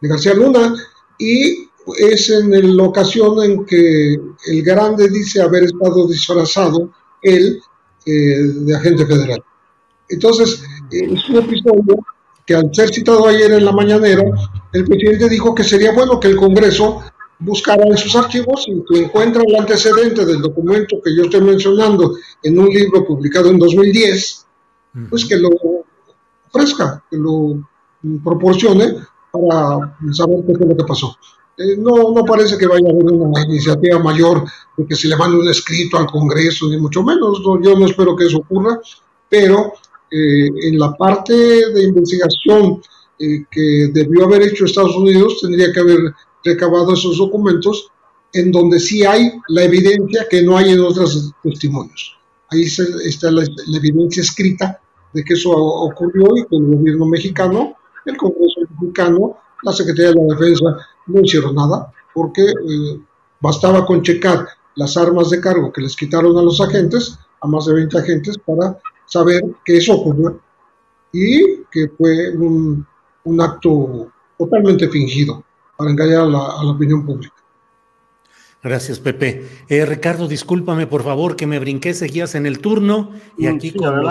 García Luna y es en la ocasión en que el grande dice haber estado disfrazado él eh, de agente federal. Entonces, es un episodio que al ser citado ayer en la mañanera, el presidente dijo que sería bueno que el Congreso buscara en sus archivos y que encuentra el antecedente del documento que yo estoy mencionando en un libro publicado en 2010, pues que lo ofrezca, que lo proporcione para saber qué es lo que pasó. Eh, no, no parece que vaya a haber una iniciativa mayor de que se le mande un escrito al Congreso, ni mucho menos. yo no espero que eso ocurra, pero eh, en la parte de investigación eh, que debió haber hecho Estados Unidos, tendría que haber recabado esos documentos en donde sí hay la evidencia que no hay en otros testimonios. Ahí está la, evidencia escrita de que eso ocurrió y que el gobierno mexicano, el Congreso mexicano, la Secretaría de la Defensa no hicieron nada porque eh, bastaba con checar las armas de cargo que les quitaron a los agentes, a más de 20 agentes, para saber que eso ocurrió y que fue un, acto totalmente fingido para engañar a la, opinión pública. Gracias, Pepe. Eh, Ricardo, discúlpame, por favor, que me brinqué, seguías en el turno y aquí con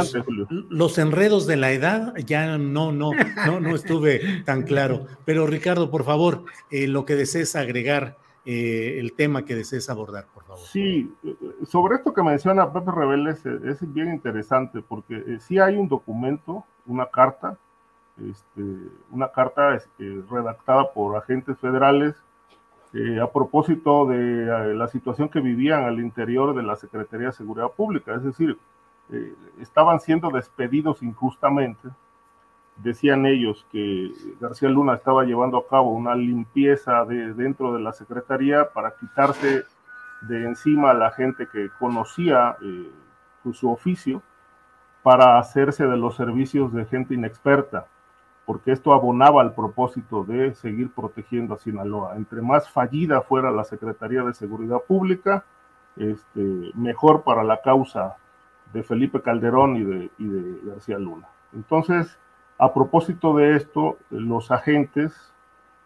los, enredos de la edad ya no, no, no, no estuve tan claro. Pero Ricardo, por favor, eh, lo que desees agregar eh, el tema que desees abordar, por favor. Sí, sobre esto que menciona Pepe Rebeles eh, es bien interesante porque eh, sí hay un documento, una carta, este, una carta redactada por agentes federales a propósito de la situación que vivían al interior de la Secretaría de Seguridad Pública, es decir, estaban siendo despedidos injustamente. Decían ellos que García Luna estaba llevando a cabo una limpieza de, dentro de la Secretaría para quitarse de encima a la gente que conocía eh, su oficio para hacerse de los servicios de gente inexperta, porque esto abonaba al propósito de seguir protegiendo a Sinaloa. Entre más fallida fuera la Secretaría de Seguridad Pública, este, mejor para la causa de Felipe Calderón y de, de García Luna. Entonces, a propósito de esto, los agentes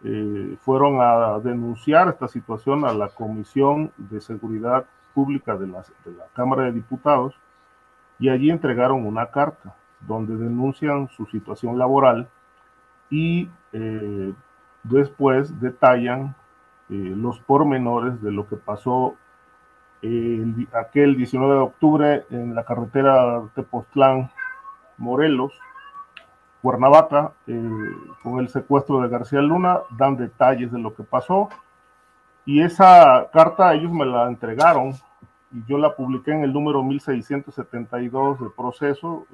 eh, fueron a denunciar esta situación a la Comisión de Seguridad Pública de la, Cámara de Diputados y allí entregaron una carta donde denuncian su situación laboral y eh, después detallan eh, los pormenores de lo que pasó aquel 19 de octubre en la carretera Tepoztlán, Morelos, Cuernavaca, eh, con el secuestro de García Luna, dan detalles de lo que pasó. Y esa carta ellos me la entregaron y yo la publiqué en el número 1672 de proceso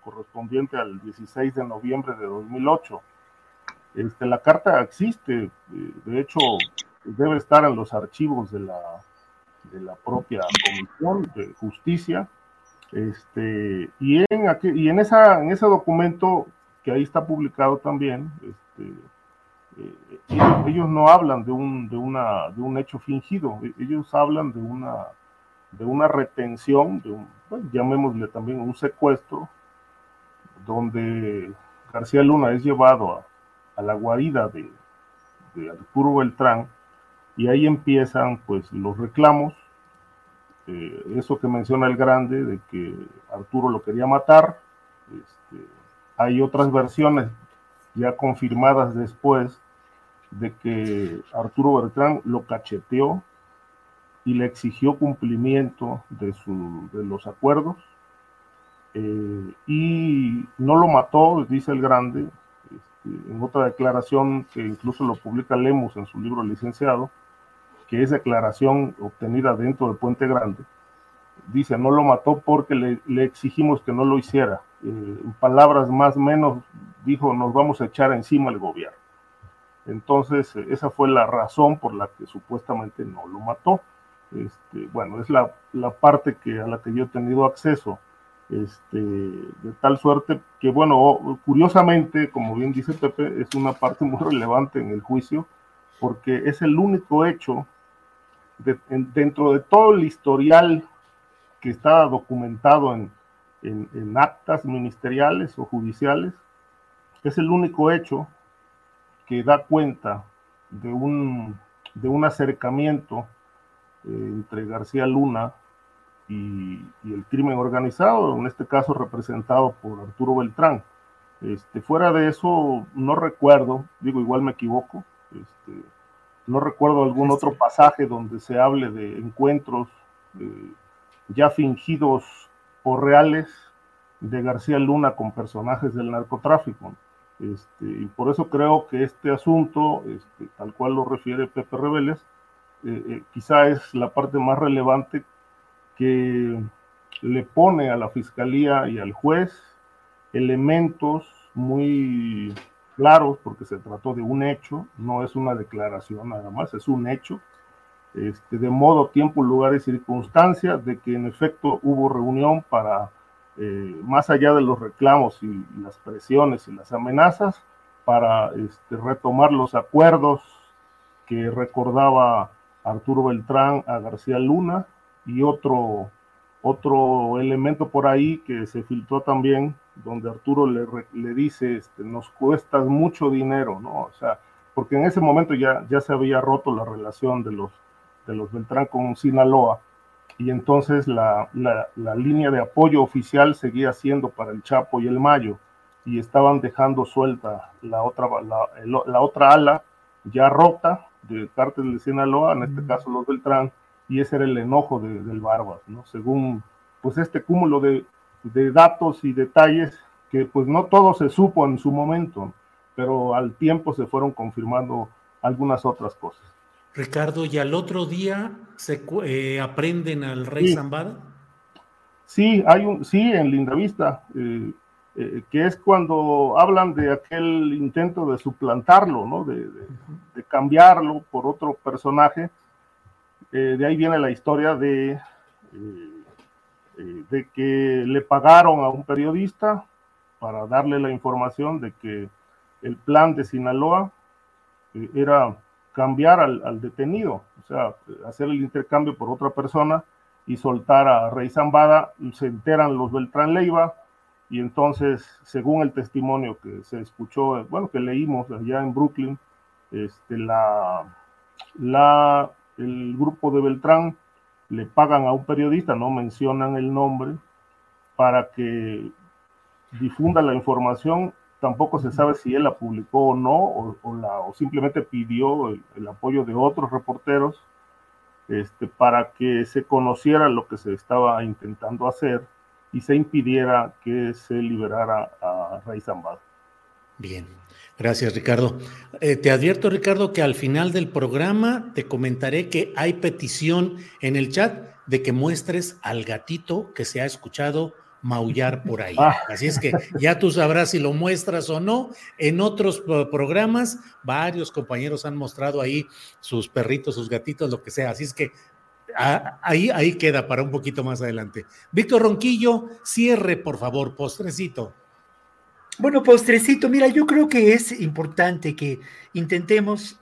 correspondiente al 16 de noviembre de 2008. Este, la carta existe, eh, de hecho, debe estar en los archivos de la, de la propia Comisión de Justicia. Este, y en, y en, esa, en ese documento que ahí está publicado también, este, eh, ellos, no hablan de un, de, una, de un hecho fingido, e, ellos hablan de una, de una retención, de un, llamémosle también un secuestro, donde García Luna es llevado a, a la guarida de, Arturo Beltrán y ahí empiezan pues los reclamos, eh, eso que menciona el grande de que Arturo lo quería matar, este, hay otras versiones ya confirmadas después de que Arturo Beltrán lo cacheteó y le exigió cumplimiento de, su, de los acuerdos eh, y no lo mató, dice el grande, en otra declaración que incluso lo publica Lemus en su libro licenciado, que es declaración obtenida dentro de Puente Grande, dice, no lo mató porque le, le exigimos que no lo hiciera. Eh, en palabras más menos, dijo, nos vamos a echar encima el gobierno. Entonces, esa fue la razón por la que supuestamente no lo mató. Este, bueno, es la, la, parte que, a la que yo he tenido acceso. Este, de tal suerte que, bueno, curiosamente, como bien dice Pepe, es una parte muy relevante en el juicio, porque es el único hecho dentro de todo el historial que está documentado en, en, actas ministeriales o judiciales, es el único hecho que da cuenta de un, de un acercamiento eh, entre García Luna y, y, el crimen organizado, en este caso representado por Arturo Beltrán. Este, fuera de eso, no recuerdo, digo, igual me equivoco, este, no recuerdo algún otro pasaje donde se hable de encuentros eh, ya fingidos o reales de García Luna con personajes del narcotráfico. Este, y por eso creo que este asunto, este, tal cual lo refiere Pepe Reveles, eh, eh, quizá es la parte más relevante que le pone a la fiscalía y al juez elementos muy claros, porque se trató de un hecho, no es una declaración nada más, es un hecho, este, de modo, tiempo, lugar y circunstancia, de que en efecto hubo reunión para eh, más allá de los reclamos y, las presiones y las amenazas, para este, retomar los acuerdos que recordaba Arturo Beltrán a García Luna y otro, otro elemento por ahí que se filtró también, donde Arturo le, le dice, este, nos cuestas mucho dinero, ¿no? O sea, porque en ese momento ya, ya se había roto la relación de los, de los Beltrán con Sinaloa y entonces la, la, línea de apoyo oficial seguía siendo para el Chapo y el Mayo, y estaban dejando suelta la otra, la, la otra ala ya rota de cártel de Sinaloa, en este caso los Beltrán, y ese era el enojo de, del Barbas, ¿no? Según pues este cúmulo de, de, datos y detalles que pues no todo se supo en su momento, pero al tiempo se fueron confirmando algunas otras cosas. Ricardo, ¿y al otro día se eh, aprenden al rey Zambada? Sí, hay un, sí, en Lindavista, eh, eh, que es cuando hablan de aquel intento de suplantarlo, ¿no? De, de, cambiarlo por otro personaje. Eh, de ahí viene la historia de, de que le pagaron a un periodista para darle la información de que el plan de Sinaloa era cambiar al, detenido, o sea, hacer el intercambio por otra persona y soltar a Rey Zambada, se enteran los Beltrán Leiva y entonces, según el testimonio que se escuchó, bueno, que leímos allá en Brooklyn, este, la, la, el grupo de Beltrán le pagan a un periodista, no mencionan el nombre, para que difunda la información tampoco se sabe si él la publicó o no, o, simplemente pidió el, apoyo de otros reporteros este, para que se conociera lo que se estaba intentando hacer y se impidiera que se liberara a Rey Zambada. Bien, gracias Ricardo. Eh, te advierto Ricardo que al final del programa te comentaré que hay petición en el chat de que muestres al gatito que se ha escuchado maullar por ahí. Ah. Así es que ya tú sabrás si lo muestras o no. En otros programas, varios compañeros han mostrado ahí sus perritos, sus gatitos, lo que sea. Así es que ah, ahí, ahí queda para un poquito más adelante. Víctor Ronquillo, cierre, por favor, postrecito. Bueno, postrecito, mira, yo creo que es importante que intentemos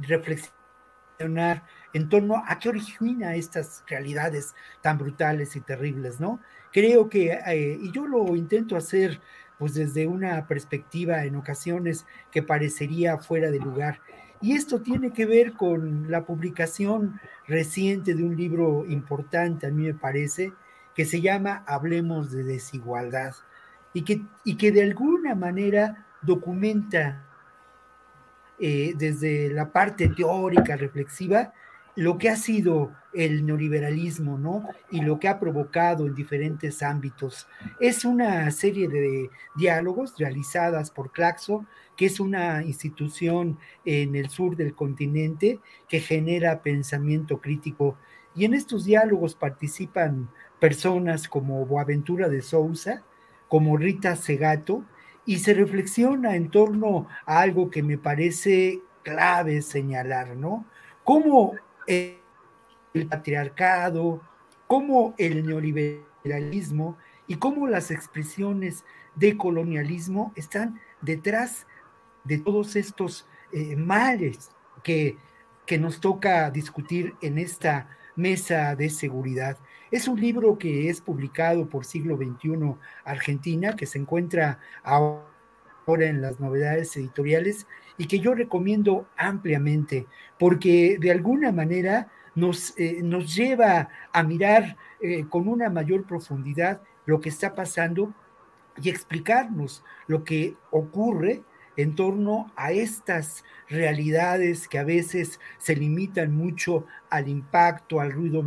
reflexionar en torno a qué origina estas realidades tan brutales y terribles, ¿no? Creo que, eh, y yo lo intento hacer pues desde una perspectiva en ocasiones que parecería fuera de lugar. Y esto tiene que ver con la publicación reciente de un libro importante, a mí me parece, que se llama Hablemos de desigualdad y que, y que de alguna manera documenta eh, desde la parte teórica, reflexiva, lo que ha sido el neoliberalismo, ¿no? Y lo que ha provocado en diferentes ámbitos. Es una serie de diálogos realizadas por Claxo, que es una institución en el sur del continente que genera pensamiento crítico. Y en estos diálogos participan personas como Boaventura de Sousa, como Rita Segato, y se reflexiona en torno a algo que me parece clave señalar, ¿no? Cómo el patriarcado, cómo el neoliberalismo y cómo las expresiones de colonialismo están detrás de todos estos eh, males que, que nos toca discutir en esta mesa de seguridad. Es un libro que es publicado por Siglo XXI Argentina, que se encuentra ahora en las novedades editoriales y que yo recomiendo ampliamente, porque de alguna manera nos, eh, nos lleva a mirar eh, con una mayor profundidad lo que está pasando y explicarnos lo que ocurre en torno a estas realidades que a veces se limitan mucho al impacto, al ruido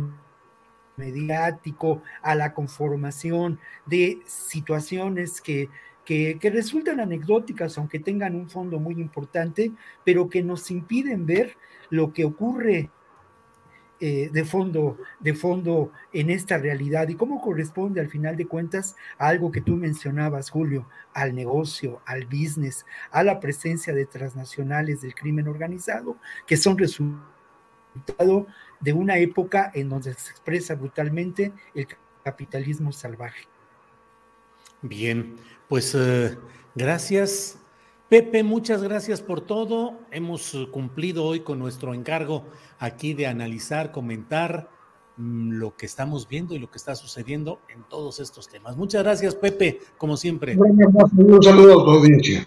mediático, a la conformación de situaciones que, que, resultan anecdóticas, aunque tengan un fondo muy importante, pero que nos impiden ver lo que ocurre eh, de, fondo, de fondo en esta realidad y cómo corresponde al final de cuentas a algo que tú mencionabas, Julio, al negocio, al business, a la presencia de transnacionales del crimen organizado, que son resultado de una época en donde se expresa brutalmente el capitalismo salvaje. Bien, pues eh, gracias. Pepe, muchas gracias por todo. Hemos cumplido hoy con nuestro encargo aquí de analizar, comentar mm, lo que estamos viendo y lo que está sucediendo en todos estos temas. Muchas gracias, Pepe, como siempre. Un saludo a tu audiencia.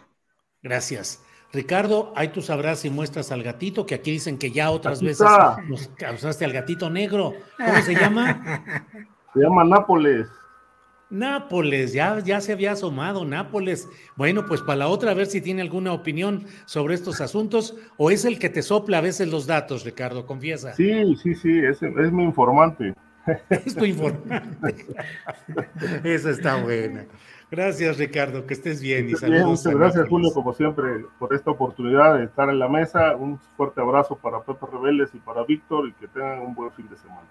Gracias. Ricardo, ahí tú sabrás si muestras al gatito, que aquí dicen que ya otras veces nos causaste al gatito negro. ¿Cómo se llama? [laughs] Se llama Nápoles. Nápoles, ya, ya se había asomado Nápoles. Bueno, pues para la otra, a ver si tiene alguna opinión sobre estos asuntos, o es el que te sopla a veces los datos, Ricardo, confiesa. Sí, sí, sí, es, es mi informante. [laughs] Es tu informante. Esa está buena. Gracias, Ricardo, que estés bien y saludos. muchas gracias, Julio, como siempre, por esta oportunidad de estar en la mesa. Un fuerte abrazo para Pepe Rebeles y para Víctor y que tengan un buen fin de semana.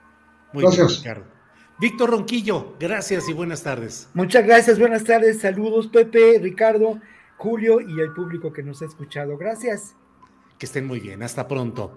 Muy gracias. Bien, Ricardo. Víctor Ronquillo, gracias y buenas tardes. Muchas gracias, buenas tardes. Saludos, Pepe, Ricardo, Julio y el público que nos ha escuchado. Gracias. Que estén muy bien. Hasta pronto.